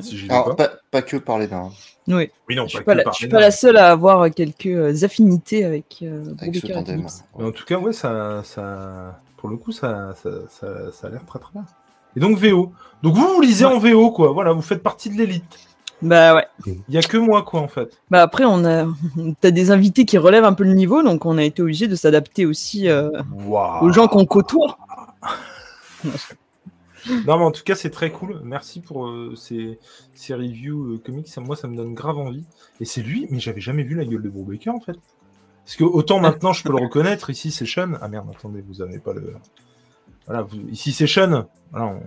si Alors, pas. pas, pas que par les nains. oui, Oui, non, je suis pas la, je suis pas la seule à avoir quelques euh, affinités avec euh, Avec ce tandem. En tout cas, ouais, ça, ça, pour le coup, ça, ça, ça, ça a l'air très très bien. Et donc VO. Donc vous, vous lisez en VO, quoi. Voilà, vous faites partie de l'élite. Bah ouais. Il y a que moi, quoi, en fait. Bah après, on a, <laughs> t'as des invités qui relèvent un peu le niveau, donc on a été obligé de s'adapter aussi euh, Waouh. aux gens qu'on côtoie. <laughs> Non, mais en tout cas, c'est très cool. Merci pour euh, ces, ces reviews euh, comics. Moi, ça me donne grave envie. Et c'est lui, mais j'avais jamais vu la gueule de Brubaker, en fait. Parce que autant maintenant, je peux le reconnaître. Ici, c'est Sean. Ah merde, attendez, vous avez pas le. Voilà, vous- ici c'est Sean. Voilà, on...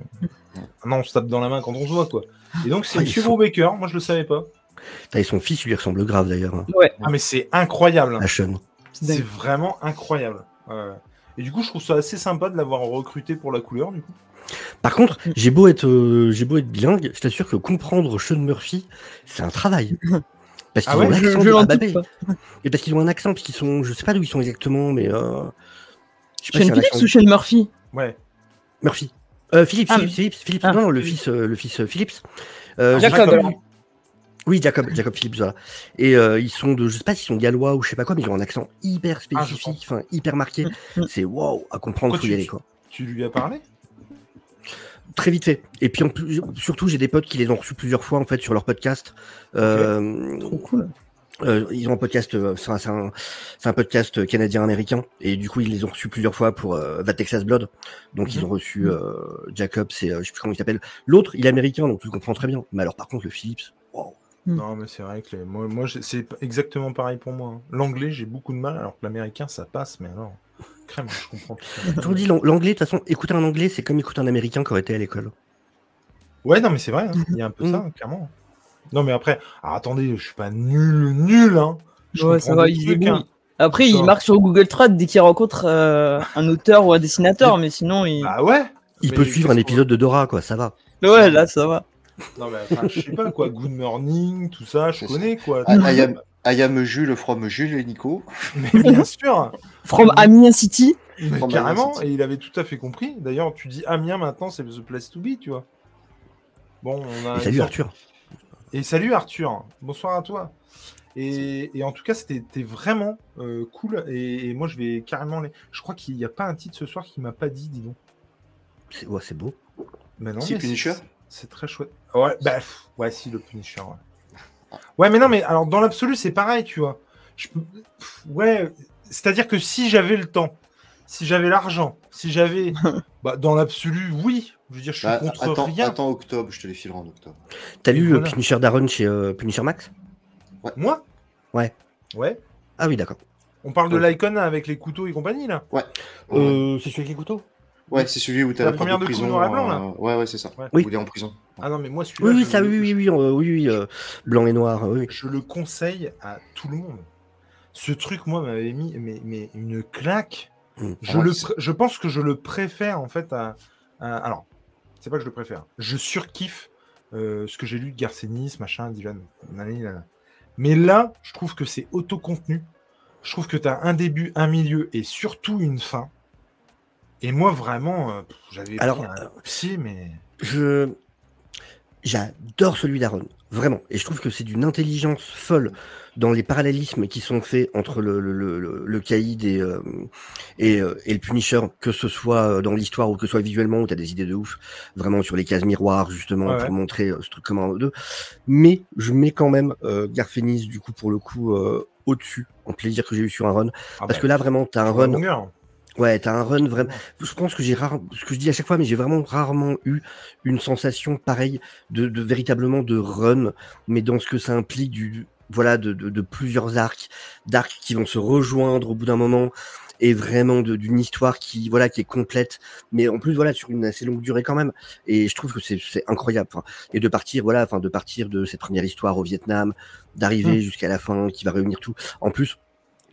Maintenant, on se tape dans la main quand on se voit, quoi. Et donc, c'est Ah, Monsieur Brubaker. Moi, je le savais pas. Et son fils lui ressemble grave d'ailleurs, hein, Ouais, Ah, mais c'est incroyable. hein. à Sean. c'est vraiment incroyable. Ouais. Et du coup, je trouve ça assez sympa de l'avoir recruté pour la couleur, du coup. Par contre, j'ai beau être, euh, j'ai beau être bilingue, je t'assure que comprendre Sean Murphy, c'est un travail. <laughs> Parce qu'ils Ah ont ouais, Je, l'accent je de. <laughs> Et parce qu'ils ont un accent, parce qu'ils sont, je sais pas d'où ils sont exactement, mais euh, je sais pas si Sean Phillips accent- ou Sean Murphy? Ouais. Murphy. Euh, Philippe, Ah, Philippe, Philippe, Philippe, ah, non, non, le Philippe. fils, euh, le fils euh, Philips. Euh, Jacob, Oui, Jacob, Jacob Phillips, voilà. Et euh, ils sont de, je sais pas s'ils sont gallois ou je sais pas quoi, mais ils ont un accent hyper Ah, spécifique, enfin hyper marqué. Mm. C'est wow, à comprendre, y tu- aller quoi. Tu lui as parlé? Très vite fait. Et puis en plus, surtout, j'ai des potes qui les ont reçus plusieurs fois en fait sur leur podcast. Euh, Trop cool. euh, ils ont un podcast, euh, c'est un, podcast canadien-américain, et du coup ils les ont reçus plusieurs fois pour euh, The Texas Blood. Donc ils Mhm. ont reçu euh, Jacob, c'est, euh, je sais plus comment il s'appelle. L'autre, il est américain, donc tu le comprends très bien. Mais alors par contre le Phillips. Mm. Non, mais c'est vrai que les- moi, c'est exactement pareil pour moi. hein. L'anglais, j'ai beaucoup de mal, alors que l'américain, ça passe, mais alors, crème, je comprends toujours dit l'ang- l'anglais, de toute façon, écouter un anglais, c'est comme écouter un américain qui aurait été à l'école. Ouais, non, mais c'est vrai, hein, il y a un peu ça, hein, clairement. Non, mais après, alors, attendez, je suis pas nul, nul, hein. Je Ouais, ça va, il débrouille. hein. Après, il marque sur Google Trad dès qu'il rencontre euh, un auteur ou un dessinateur, <laughs> mais sinon, il. Bah ouais. Il Mais peut suivre un épisode de Dora, quoi, ça va. Ouais, là, ça va. Non, mais enfin, je sais pas, quoi, Good Morning, tout ça, je C'est connais, quoi. Ah, I am, I am Jules, from Jules et Nico. Mais bien sûr From Amiens City. Mais From carrément, Amiens City. et il avait tout à fait compris. D'ailleurs, tu dis Amiens maintenant, c'est the place to be, tu vois. Bon, on a. Et salut Arthur. Et salut Arthur, bonsoir à toi. Et, et en tout cas, c'était vraiment euh, cool. Et, et moi, je vais carrément les. Je crois qu'il n'y a pas un titre ce soir qui m'a pas dit, dis donc. C'est ouais, c'est beau. Mais non, Si, mais Punisher c'est- très chouette. Ouais, bah, pff, ouais, si, le Punisher. Ouais, ouais mais non, mais alors dans l'absolu, c'est pareil, tu vois. Je peux... pff, ouais, c'est-à-dire que si j'avais le temps, si j'avais l'argent, si j'avais. <laughs> bah, dans l'absolu, oui. Je veux dire, je suis Bah, contre attends, rien. attends octobre, je te les filerai en octobre. T'as lu Voilà. Punisher Darren chez euh, Punisher Max? Moi? Ouais. Ouais. Ah oui, d'accord. On parle de Ouais. l'icon avec les couteaux et compagnie, là? Ouais, Euh, c'est celui avec les couteaux? Ouais, c'est celui où t'as La la, première de prison. coups noir et blanc, là. euh, Ouais, ouais, c'est ça. Ouais. Où il est en prison. Ah non, mais moi, celui-là. Oui, oui, je- ça, oui, oui, oui, euh, oui, oui, euh, blanc et noir, oui. Je le conseille à tout le monde. Ce truc, moi, m'avait mis mais, mais une claque. Mm. Je, Ouais, le pr- je pense que je le préfère, en fait, à. à- alors, c'est pas que je le préfère. Je surkiffe euh, ce que j'ai lu de Garcenis, machin, nanana. Mais là, je trouve que c'est autocontenu. Je trouve que tu as un début, un milieu et surtout une fin. Et moi, vraiment, euh, j'avais Alors, un pied, mais. Je. J'adore celui d'Aaron, vraiment. Et je trouve que c'est d'une intelligence folle dans les parallélismes qui sont faits entre le, le, le, le- caïd et, euh, et, euh, et le Punisher, que ce soit euh, dans l'histoire ou que ce soit visuellement, où tu as des idées de ouf, vraiment sur les cases miroirs, justement, Ouais, pour montrer euh, ce truc commun aux deux. Mais je mets quand même euh, Garfénis, du coup, pour le coup, euh, au-dessus, en plaisir que j'ai eu sur un run. Ah Parce bah, que là, vraiment, tu as un run longueur. Ouais, t'as un run vraiment. Je pense que j'ai rare, ce que je dis à chaque fois, mais j'ai vraiment rarement eu une sensation pareille de, de véritablement de run, mais dans ce que ça implique du, voilà, de, de, de plusieurs arcs, d'arcs qui vont se rejoindre au bout d'un moment, et vraiment d'une histoire qui, voilà, qui est complète, mais en plus, voilà, sur une assez longue durée quand même. Et je trouve que c'est incroyable. Enfin, et de partir, voilà, enfin, de partir de cette première histoire au Vietnam, d'arriver jusqu'à la fin, qui va réunir tout. En plus,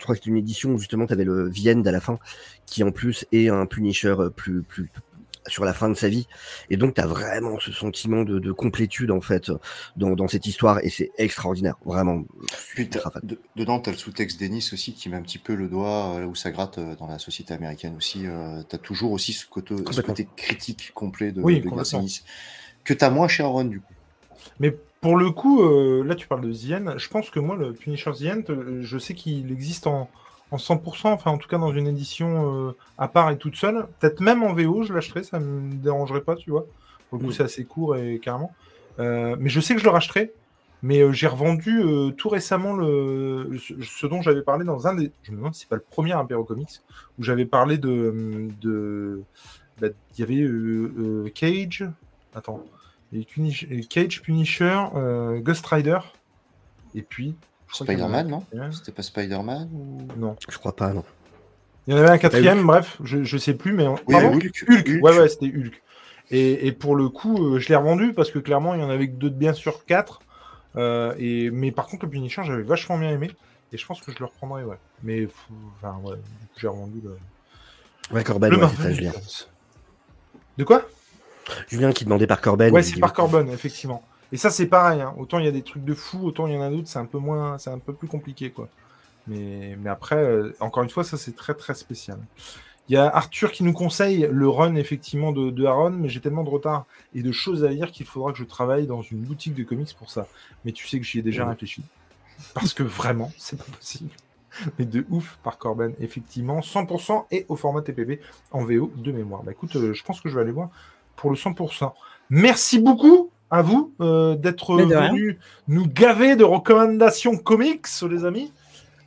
crois que c'était une édition où justement tu avais le Vienne à la fin, qui en plus est un Punisher euh, plus, plus sur la fin de sa vie. Et donc tu as vraiment ce sentiment de, de complétude en fait dans, dans cette histoire et c'est extraordinaire, vraiment. Je de- dedans, tu as le sous-texte d'Ennis aussi qui met un petit peu le doigt euh, là où ça gratte euh, dans la société américaine aussi. tu as toujours aussi ce côté, ce Complètement. côté critique complet de, Oui, de que tu as moins chez Aaron du coup. Mais pour le coup, euh, là tu parles de Zien, je pense que moi le Punisher Zien, euh, je sais qu'il existe en, en 100%, enfin en tout cas dans une édition euh, à part et toute seule. Peut-être même en VO, je l'achèterais, ça me dérangerait pas, tu vois. Pour le coup, Mm. c'est assez court et carrément. Euh, mais je sais que je le racheterai. Mais euh, j'ai revendu tout récemment le, ce, ce dont j'avais parlé dans un des. Je me demande si c'est pas le premier Impero Comics où j'avais parlé de. de bah, Il y avait Cage. Attends. Punish- Cage, Punisher, euh, Ghost Rider. Et puis. Spider-Man, non. C'était pas Spider-Man ou... Non. Je crois pas, non. Il y en avait un quatrième, bref, je, je sais plus, mais. Oui, Pardon Hulk, Hulk, Hulk. ouais, ouais, c'était Hulk. Et, et pour le coup, euh, je l'ai revendu parce que clairement, il y en avait que deux de bien sur quatre. Euh, et, mais par contre, le Punisher, j'avais vachement bien aimé. Et je pense que je le reprendrai, ouais. Mais, enfin, ouais, du coup, j'ai revendu le. Ouais, Corben, le ouais, ça. De quoi? Julien qui demandait par Corben. Ouais, c'est par oui. Corbin, effectivement. Et ça, c'est pareil. hein. Autant il y a des trucs de fou, autant il y en a d'autres, c'est un peu moins, c'est un peu plus compliqué, quoi. Mais, mais après, euh, encore une fois, ça c'est très très spécial. Il y a Arthur qui nous conseille le run effectivement de, de Aaron, mais j'ai tellement de retard et de choses à lire qu'il faudra que je travaille dans une boutique de comics pour ça. Mais tu sais que j'y ai déjà réfléchi. Parce que vraiment, <laughs> c'est pas possible. Mais de ouf par Corben, effectivement, 100% et au format TPB en VO de mémoire. Bah écoute, euh, je pense que je vais aller voir pour le 100%. Merci beaucoup à vous euh, d'être venus nous gaver de recommandations comics, les amis.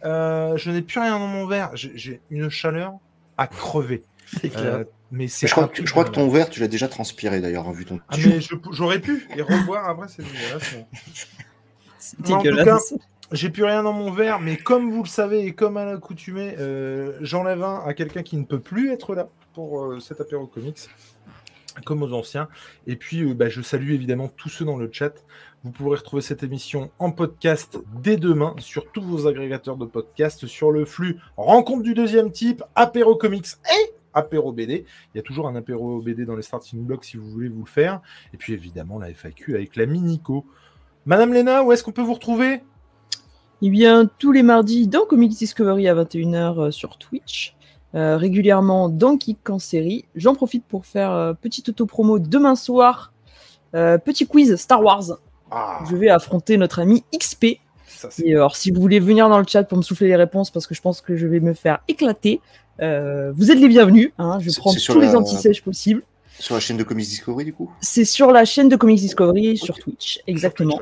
Euh, je n'ai plus rien dans mon verre. J'ai- une chaleur à crever. Clair. Euh, mais c'est Je crois, que, truc je crois de que ton verre, tu l'as déjà transpiré d'ailleurs, hein, vu ton. ah, mais j'aurais pu et revoir après, c'est dégueulasse. <laughs> C'est En tout dégueulasse. J'ai plus rien dans mon verre, mais comme vous le savez et comme à l'accoutumée, euh, j'enlève un à quelqu'un qui ne peut plus être là pour euh, cet apéro comics, comme aux anciens. Et puis, euh, bah, je salue évidemment tous ceux dans le chat. Vous pourrez retrouver cette émission en podcast dès demain sur tous vos agrégateurs de podcasts, sur le flux Rencontre du deuxième type, apéro comics et apéro BD. Il y a toujours un apéro BD dans les starting blocks si vous voulez vous le faire. Et puis évidemment la FAQ avec la Minico. Madame Léna, où est-ce qu'on peut vous retrouver? Eh bien, tous les mardis dans Comics Discovery à 21h euh, sur Twitch, euh, régulièrement dans Kick en série. J'en profite pour faire euh, petite auto-promo demain soir. euh, petit quiz Star Wars. Ah, Je vais affronter notre ami XP. ça c'est Et alors, si vous voulez venir dans le chat pour me souffler les réponses, parce que je pense que je vais me faire éclater, euh, vous êtes les bienvenus. hein. je prends tous les anti-sèches possibles. Sur la chaîne de Comics Discovery, du coup? C'est sur la chaîne de Comics Discovery sur Twitch, exactement.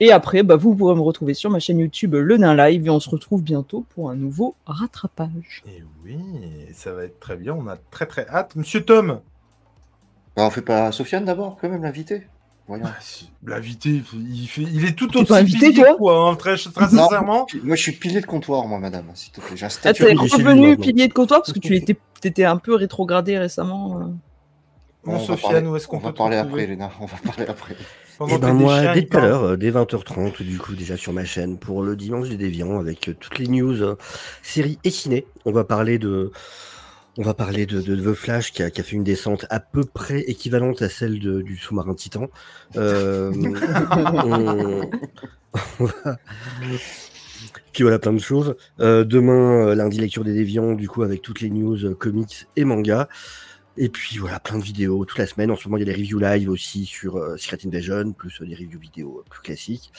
Et après, bah, vous pourrez me retrouver sur ma chaîne YouTube Le Nain Live et on se retrouve bientôt pour un nouveau rattrapage. Et oui, ça va être très bien. On a très très hâte. Monsieur Tom, bah, On fait pas Sofiane d'abord, quand même, l'invité Voyons. l'invité, il, fait, il est tout aussi invité, pilier, toi quoi, hein, très, très Non. sincèrement. Moi, je suis pilier de comptoir, moi, madame, s'il te plaît. J'ai un Ah, t'es revenu <laughs> pilier de comptoir parce que tu étais, étais un peu rétrogradé récemment. euh. Mon On va Sofiane, où est-ce qu'on On peut va parler après, Léna. On va parler après. Pendant Et ben que tes moi, chiens, dès tout à l'heure, euh, dès 20h30, du coup, déjà sur ma chaîne, pour le Dimanche des Déviants, avec euh, toutes les news, euh, séries et ciné. On va parler de... On va parler de, de The Flash qui a, qui a fait une descente à peu près équivalente à celle de- du sous-marin Titan. Euh, <laughs> on- on va- Puis voilà, plein de choses. Euh, demain, lundi, lecture des déviants, du coup, avec toutes les news comics et mangas. Et puis voilà, plein de vidéos toute la semaine. En ce moment, il y a des reviews live aussi sur euh, Secret Invasion, plus euh, des reviews vidéo euh, plus classiques.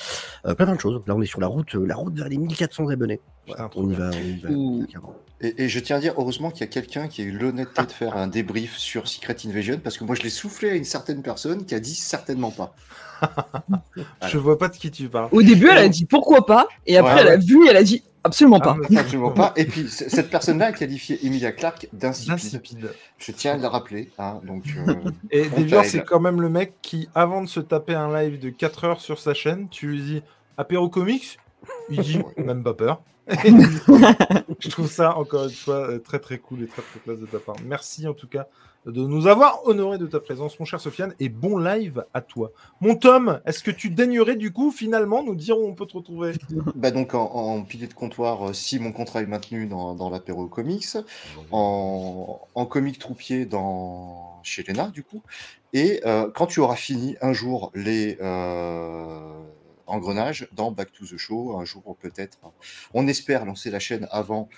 Euh, plein plein de choses. Là, on est sur la route, euh, la route vers les 1400 abonnés. Voilà, on y va, on y va. Ouh. clairement. Et, et je tiens à dire, heureusement qu'il y a quelqu'un qui a eu l'honnêteté de faire un débrief sur Secret Invasion, parce que moi, je l'ai soufflé à une certaine personne qui a dit certainement pas. Je vois pas de qui tu parles. Au début, elle a dit pourquoi pas, et après, Ouais, elle a vu et elle a dit absolument pas. Ah, Absolument pas. Et puis, cette personne-là a qualifié Emilia Clarke d'insipide. Insipide. Je tiens à le rappeler. Hein, donc, euh, <laughs> Et t'aide. c'est quand même le mec qui, avant de se taper un live de 4 heures sur sa chaîne, tu lui dis apéro comics? Il dit même pas peur. <laughs> <laughs> Je trouve ça, encore une fois, euh, très très cool et très très classe de ta part. Merci en tout cas de nous avoir honoré de ta présence, mon cher Sofiane, et bon live à toi. Mon Tom, est-ce que tu daignerais du coup finalement nous dire où on peut te retrouver? <laughs> Bah donc, en, en pilier de comptoir, euh, si mon contrat est maintenu dans, dans l'apéro comics, en, en comic troupier dans, chez Lena, du coup. Et euh, quand tu auras fini un jour les euh, engrenages dans Back to the Show, un jour peut-être, on espère lancer la chaîne avant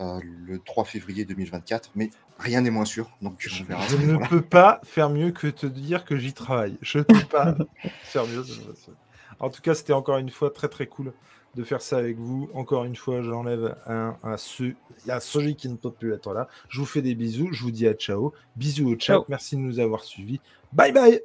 euh, le 3 février 2024, mais rien n'est moins sûr, donc Je ne peux pas faire mieux que te dire que j'y travaille. Je ne peux pas <laughs> faire mieux. En tout cas, c'était encore une fois très très cool de faire ça avec vous. Encore une fois, j'enlève un à ceux, à celui qui ne peut plus être là. Je vous fais des bisous. Je vous dis à ciao. Bisous au chat. Ciao. Merci de nous avoir suivis. Bye bye.